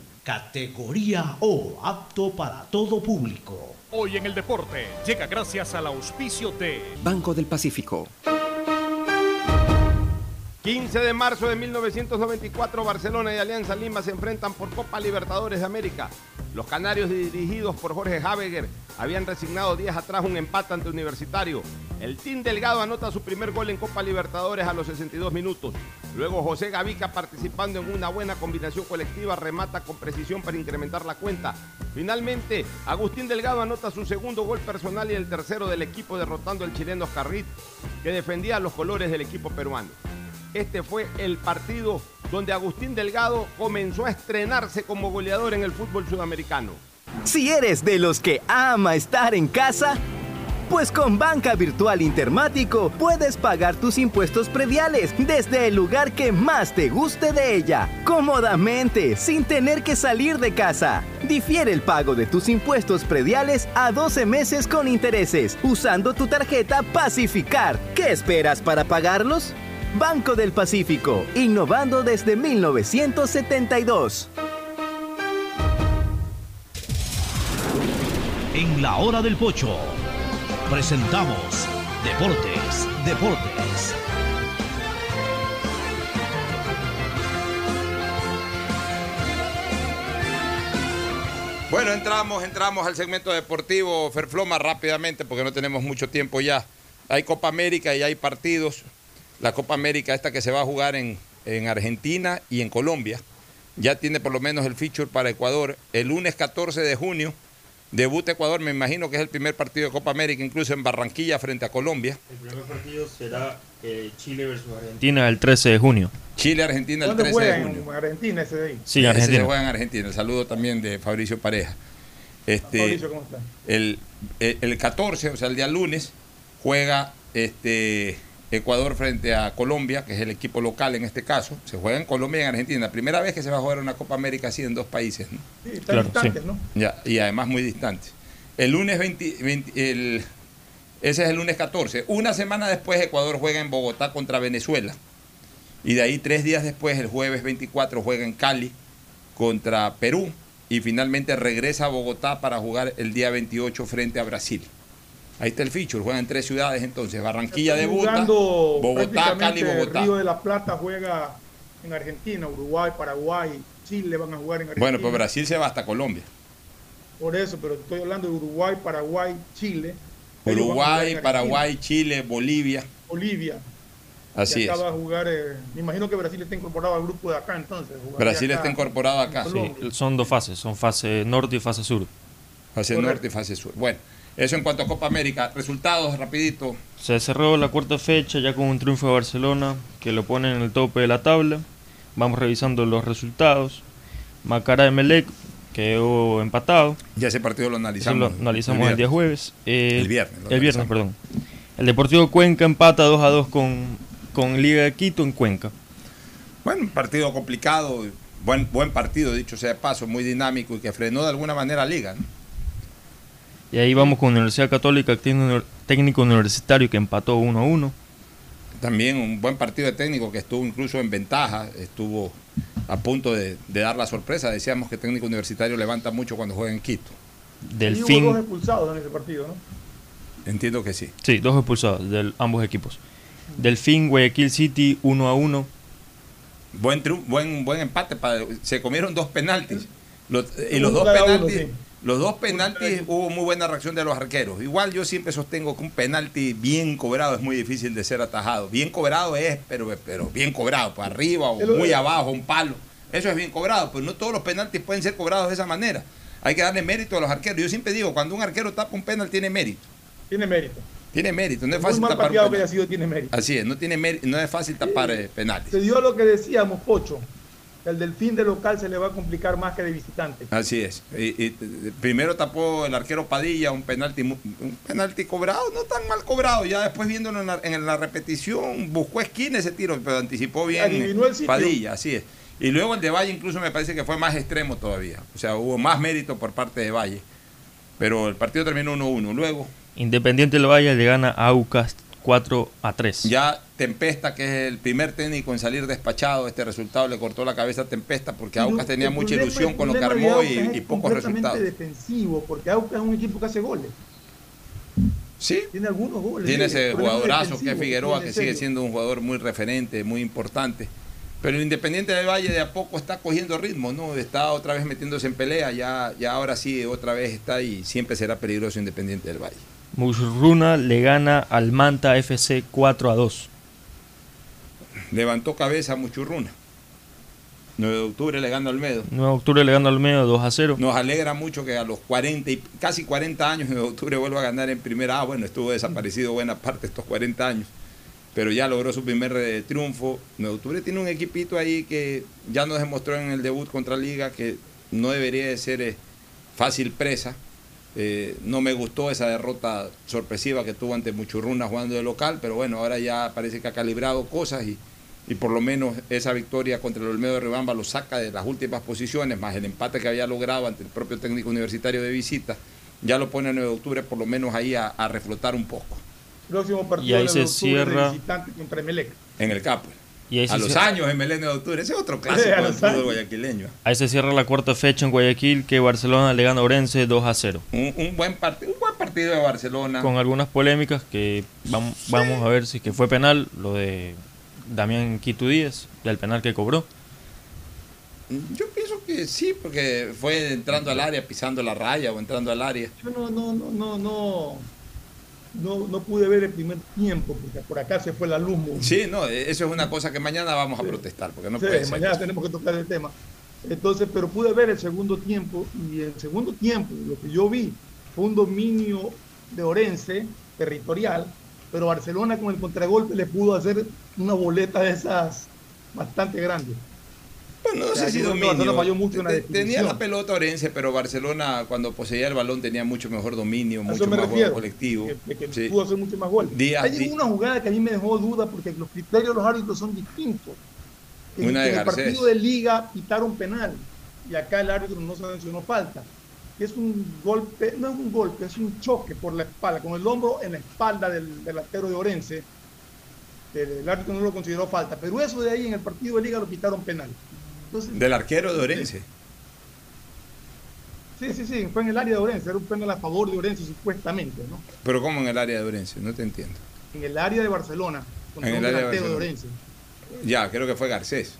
categoría O, apto para todo público. Hoy en el deporte llega gracias al auspicio de Banco del Pacífico. 15 de marzo de 1994, Barcelona y Alianza Lima se enfrentan por Copa Libertadores de América. Los canarios dirigidos por Jorge Habeger habían resignado días atrás un empate ante Universitario. El Team Delgado anota su primer gol en Copa Libertadores a los 62 minutos. Luego José Gavica participando en una buena combinación colectiva remata con precisión para incrementar la cuenta. Finalmente, Agustín Delgado anota su segundo gol personal y el tercero del equipo derrotando al chileno Oscar que defendía los colores del equipo peruano. Este fue el partido donde Agustín Delgado comenzó a estrenarse como goleador en el fútbol sudamericano. Si eres de los que ama estar en casa, pues con Banca Virtual Intermático puedes pagar tus impuestos prediales desde el lugar que más te guste de ella, cómodamente, sin tener que salir de casa. Difiere el pago de tus impuestos prediales a 12 meses con intereses, usando tu tarjeta Pacificar. ¿Qué esperas para pagarlos? Banco del Pacífico, innovando desde 1972. En la hora del pocho presentamos Deportes, Deportes. Bueno, entramos, entramos al segmento deportivo Ferfloma rápidamente porque no tenemos mucho tiempo ya. Hay Copa América y hay partidos. La Copa América, esta que se va a jugar en, en Argentina y en Colombia, ya tiene por lo menos el feature para Ecuador. El lunes 14 de junio debuta Ecuador, me imagino que es el primer partido de Copa América, incluso en Barranquilla frente a Colombia. El primer partido será eh, Chile versus Argentina el 13 de junio. Chile-Argentina el ¿Dónde 13 juega? de junio. En Argentina ese de ahí. Sí, Ese Argentina. se juega en Argentina. El saludo también de Fabricio Pareja. Este, Mauricio, ¿cómo está? el, el, el 14, o sea, el día lunes, juega este Ecuador frente a Colombia, que es el equipo local en este caso. Se juega en Colombia y en Argentina. La primera vez que se va a jugar una Copa América así en dos países, ¿no? Sí, están distantes, ¿no? Ya, y además muy distantes. El lunes 20, 20 el, ese es el lunes 14. Una semana después Ecuador juega en Bogotá contra Venezuela. Y de ahí tres días después, el jueves 24, juega en Cali contra Perú. Y finalmente regresa a Bogotá para jugar el día 28 frente a Brasil. Ahí está el feature, juegan en tres ciudades entonces. Barranquilla jugando Bogotá, Cali, Bogotá. Río de la Plata juega en Argentina, Uruguay, Paraguay, Chile van a jugar en Argentina. Bueno, pues Brasil se va hasta Colombia. Por eso, pero estoy hablando de Uruguay, Paraguay, Chile. Uruguay, Paraguay, Chile, Bolivia. Bolivia. Así es. de jugar, eh, me imagino que Brasil está incorporado al grupo de acá entonces. Brasil acá. está incorporado acá. Sí, son dos fases, son fase norte y fase sur. Fase Correcto. norte y fase sur. Bueno, eso en cuanto a Copa América. Resultados, rapidito. Se cerró la cuarta fecha ya con un triunfo de Barcelona que lo pone en el tope de la tabla. Vamos revisando los resultados. Macará de Melec quedó empatado. Ya ese partido lo Eso analizamos. lo analizamos el, día jueves. Eh, El viernes, El viernes, perdón. El Deportivo Cuenca empata 2 a 2 con, con Liga de Quito en Cuenca. Bueno, partido complicado, buen, buen partido, dicho sea de paso, muy dinámico y que frenó de alguna manera a Liga. ¿no? Y ahí vamos con Universidad Católica, técnico técnico universitario que empató 1 a 1. También un buen partido de técnico que estuvo incluso en ventaja, estuvo a punto de, de dar la sorpresa. Decíamos que técnico universitario levanta mucho cuando juega en Quito. Y hubo dos expulsados en ese partido, ¿no? Entiendo que sí. Sí, dos expulsados de ambos equipos. Delfín, Guayaquil City 1 a 1. Buen, buen, buen empate. para- se comieron dos penaltis. Los- y los dos uno, penaltis, sí. Los dos penaltis hubo muy buena reacción de los arqueros. Igual yo siempre sostengo que un penalti bien cobrado es muy difícil de ser atajado. Bien cobrado es, pero, pero bien cobrado, para arriba o muy abajo, un palo. Eso es bien cobrado, pero no todos los penaltis pueden ser cobrados de esa manera. Hay que darle mérito a los arqueros. Yo siempre digo, cuando un arquero tapa un penal tiene mérito. Tiene mérito. Tiene mérito, no es fácil mal tapar un pateado que penal. haya sido, tiene mérito. Así es, no, tiene mérito, no es fácil tapar eh, penales. Se dio lo que decíamos, Pocho. El delfín de local se le va a complicar más que de visitante. Así es. Y, y, primero tapó el arquero Padilla un penalti, un penalti cobrado, no tan mal cobrado. Ya después viéndolo en la, en la repetición, buscó esquina ese tiro, pero anticipó bien Adivinó el sitio. Padilla, así es. Y luego el de Valle incluso me parece que fue más extremo todavía. O sea, hubo más mérito por parte de Valle. Pero el partido terminó 1-1. Luego. Independiente del Valle le gana a Aucas 4 a 3. Ya Tempesta, que es el primer técnico en salir despachado, este resultado le cortó la cabeza a Tempesta porque Aucas tenía mucha ilusión con lo que armó y, y pocos resultados. defensivo, porque Aucas es un equipo que hace goles. Sí. Tiene algunos goles. Tiene ese jugadorazo que es Figueroa, que sigue siendo un jugador muy referente, muy importante. Pero el Independiente del Valle de a poco está cogiendo ritmo, ¿no? Está otra vez metiéndose en pelea, ya, ya ahora sí, otra vez está y siempre será peligroso Independiente del Valle. Musurruna le gana al Manta FC 4 a 2. Levantó cabeza Muchurruna. 9 de octubre le gana Olmedo. 9 de octubre le gana al medio 2 a 0. Nos alegra mucho que a los 40 y casi 40 años en octubre vuelva a ganar en primera A. Bueno, estuvo desaparecido buena parte de estos 40 años, pero ya logró su primer eh, triunfo. 9 de octubre tiene un equipito ahí que ya nos demostró en el debut contra Liga que no debería de ser eh, fácil presa. Eh, no me gustó esa derrota sorpresiva que tuvo ante Muchurruna jugando de local, pero bueno, ahora ya parece que ha calibrado cosas y, y por lo menos esa victoria contra el Olmedo de Ribamba lo saca de las últimas posiciones, más el empate que había logrado ante el propio técnico universitario de visita, ya lo pone el 9 de octubre por lo menos ahí a, a reflotar un poco Próximo partido Y ahí de se octubre cierra- de visitante contra Emelec. en el Capo. Y ahí A se los cierra- años en Belén de octubre, ese es otro clásico Sí, a del los fútbol años. guayaquileño. Ahí se cierra la cuarta fecha en Guayaquil que Barcelona le gana a Orense 2 a 0. Un, un buen partido, un buen partido de Barcelona. Con algunas polémicas que vamos, vamos a ver si que fue penal, lo de Damián Quito Díaz, del penal que cobró. Yo pienso que sí, porque fue entrando al área, pisando la raya o entrando al área. Yo no, no, no, no, no, no, no pude ver el primer tiempo porque por acá se fue la luz. muy- Sí, no, eso es una cosa que mañana vamos a protestar, porque no Sí, puede ser. mañana tenemos que tocar el tema. Entonces, pero pude ver el segundo tiempo y el segundo tiempo lo que yo vi fue un dominio de Orense territorial, pero Barcelona con el contragolpe le pudo hacer una boleta de esas bastante grande. Bueno, no O sea, sé si dominio. Falló mucho en la. Tenía la pelota Orense, pero Barcelona cuando poseía el balón tenía mucho mejor dominio, mucho me más refiero, juego colectivo. que, que Sí. pudo hacer mucho más. Día- Hay di- una jugada que a mí me dejó duda porque los criterios de los árbitros son distintos. En, Una de en el partido de liga pitaron penal y acá el árbitro no sancionó falta. Es un golpe, no es un golpe, es un choque por la espalda, con el hombro en la espalda del delantero de Orense. El, árbitro no lo consideró falta, pero eso de ahí en el partido de liga lo pitaron penal. Entonces, Del arquero de Orense. sí, sí, sí, fue en el área de Orense, era un penal a favor de Orense supuestamente, ¿no? Pero como en el área de Orense, no te entiendo. En el área de Barcelona, un el área de de. Orense. Ya, creo que fue Garcés.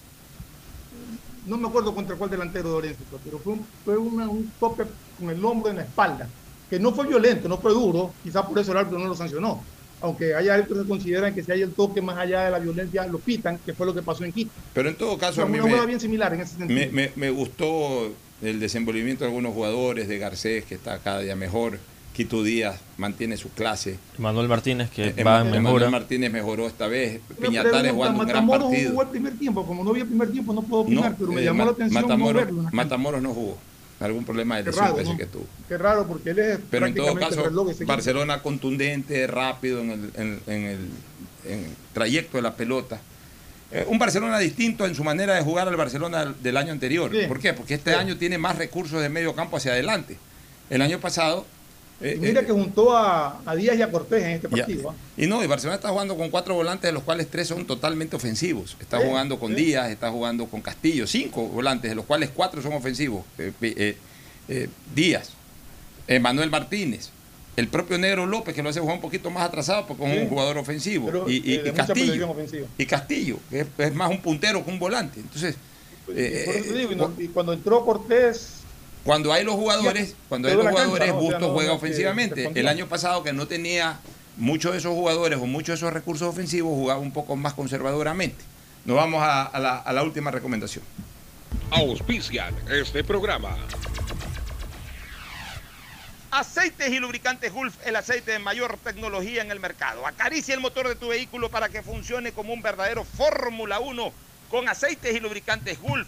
No me acuerdo contra cuál delantero de Orense, fue, pero fue, un, fue una- un tope con el hombro en la espalda, que no fue violento, no fue duro, quizás por eso el árbitro no lo sancionó. Aunque hay árbitros que consideran que si hay el toque más allá de la violencia, lo pitan, que fue lo que pasó en Quito. Pero en todo caso, a mí me, bien similar en ese sentido. me, me- me gustó el desenvolvimiento de algunos jugadores, de Garcés, que está cada día mejor. Quito Díaz mantiene su clase. Manuel Martínez que Eh, va en mejora. Martínez mejoró esta vez. Una Piñatares jugando un gran Matamoros partido. jugó el primer tiempo, como no vi el primer tiempo no puedo opinar, No, pero me eh, llamó la atención Matamoros, no verlo. Matamoros no jugó. Algún problema de lesión raro, parece ¿no? que tuvo. Qué raro, porque él es Pero en todo caso. Barcelona contundente, rápido en el, en- en el- en el trayecto de la pelota. Eh, un Barcelona distinto en su manera de jugar al Barcelona del, del año anterior. Sí. ¿Por qué? Porque este Sí. año tiene más recursos de medio campo hacia adelante. El año pasado... eh, Y mira eh, que juntó a, a Díaz y a Cortés en este partido. ¿ah? Y no, y Barcelona está jugando con cuatro volantes, de los cuales tres son totalmente ofensivos. Está jugando con. Díaz, está jugando con Castillo, cinco volantes, de los cuales cuatro son ofensivos. Eh, Díaz, Manuel Martínez, el propio Negro López, que lo hace jugar un poquito más atrasado porque es Sí. un jugador ofensivo. Pero, y, y- y Castillo. Y Castillo, que es, es más un puntero que un volante. Entonces, digo, no- y cuando entró Cortés, cuando hay los jugadores, cuando hay los jugadores, Bustos no- juega ofensivamente. El año pasado que no tenía muchos de esos jugadores o muchos de esos recursos ofensivos, jugaba un poco más conservadoramente. Nos vamos a, a la, a la última recomendación. Auspician este programa. Aceites y lubricantes Gulf, el aceite de mayor tecnología en el mercado. Acaricia el motor de tu vehículo para que funcione como un verdadero Fórmula 1 con aceites y lubricantes Gulf.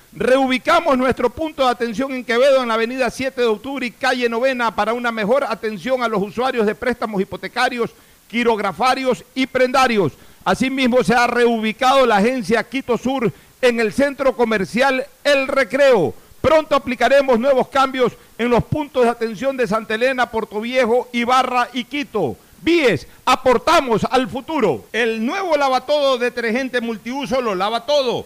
Reubicamos nuestro punto de atención en Quevedo en la avenida 7 de octubre y calle Novena para una mejor atención a los usuarios de préstamos hipotecarios, quirografarios y prendarios. Asimismo se ha reubicado la agencia Quito Sur en el centro comercial El Recreo. Pronto aplicaremos nuevos cambios en los puntos de atención de Santa Elena, Puerto Viejo, Ibarra y Quito. Bies, aportamos al futuro. El nuevo lavatodo detergente multiuso lo lava todo.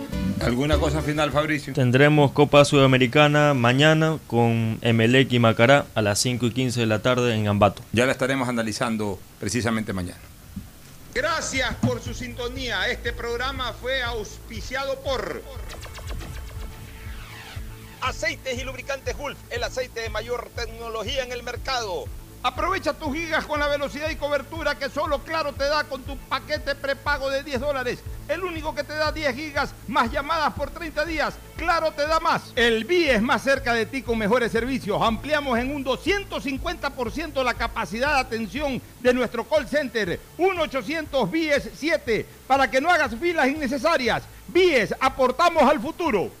¿Alguna cosa final, Fabricio? Tendremos Copa Sudamericana mañana con Emelec y Macará a las 5 y 15 de la tarde en Ambato. Ya la estaremos analizando precisamente mañana. Gracias por su sintonía. Este programa fue auspiciado por Aceites y Lubricantes Gulf, el aceite de mayor tecnología en el mercado. Aprovecha tus gigas con la velocidad y cobertura que solo Claro te da con tu paquete prepago de 10 dólares. El único que te da 10 gigas más llamadas por 30 días. Claro te da más. El BIE es más cerca de ti con mejores servicios. Ampliamos en un 250% la capacidad de atención de nuestro call center. 1-800 BIES 7 para que no hagas filas innecesarias. BIES, aportamos al futuro.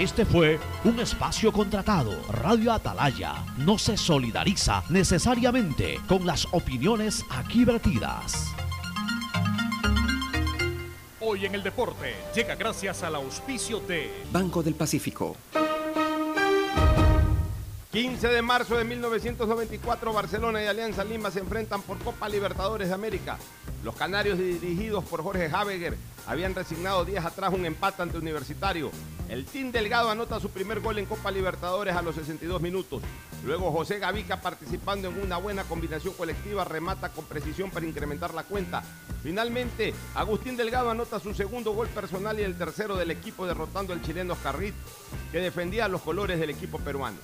Este fue un espacio contratado. Radio Atalaya no se solidariza necesariamente con las opiniones aquí vertidas. Hoy en el deporte llega gracias al auspicio de Banco del Pacífico. 15 de marzo de 1994, Barcelona y Alianza Lima se enfrentan por Copa Libertadores de América. Los canarios dirigidos por Jorge Habeger habían resignado días atrás un empate ante Universitario. El Team Delgado anota su primer gol en Copa Libertadores a los 62 minutos. Luego José Gavica participando en una buena combinación colectiva remata con precisión para incrementar la cuenta. Finalmente, Agustín Delgado anota su segundo gol personal y el tercero del equipo derrotando al chileno Carrit, que defendía los colores del equipo peruano.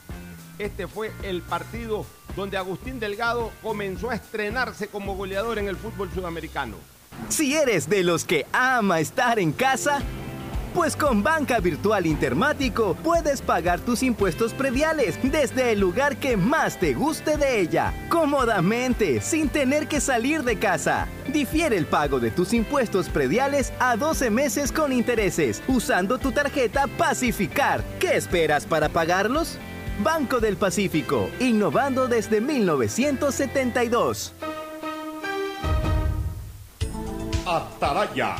Este fue el partido donde Agustín Delgado comenzó a estrenarse como goleador en el fútbol sudamericano. Si eres de los que ama estar en casa, pues con Banca Virtual Intermático puedes pagar tus impuestos prediales desde el lugar que más te guste de ella, cómodamente, sin tener que salir de casa. Difiere el pago de tus impuestos prediales a 12 meses con intereses, usando tu tarjeta Pacificar. ¿Qué esperas para pagarlos? Banco del Pacífico, innovando desde 1972. Atalaya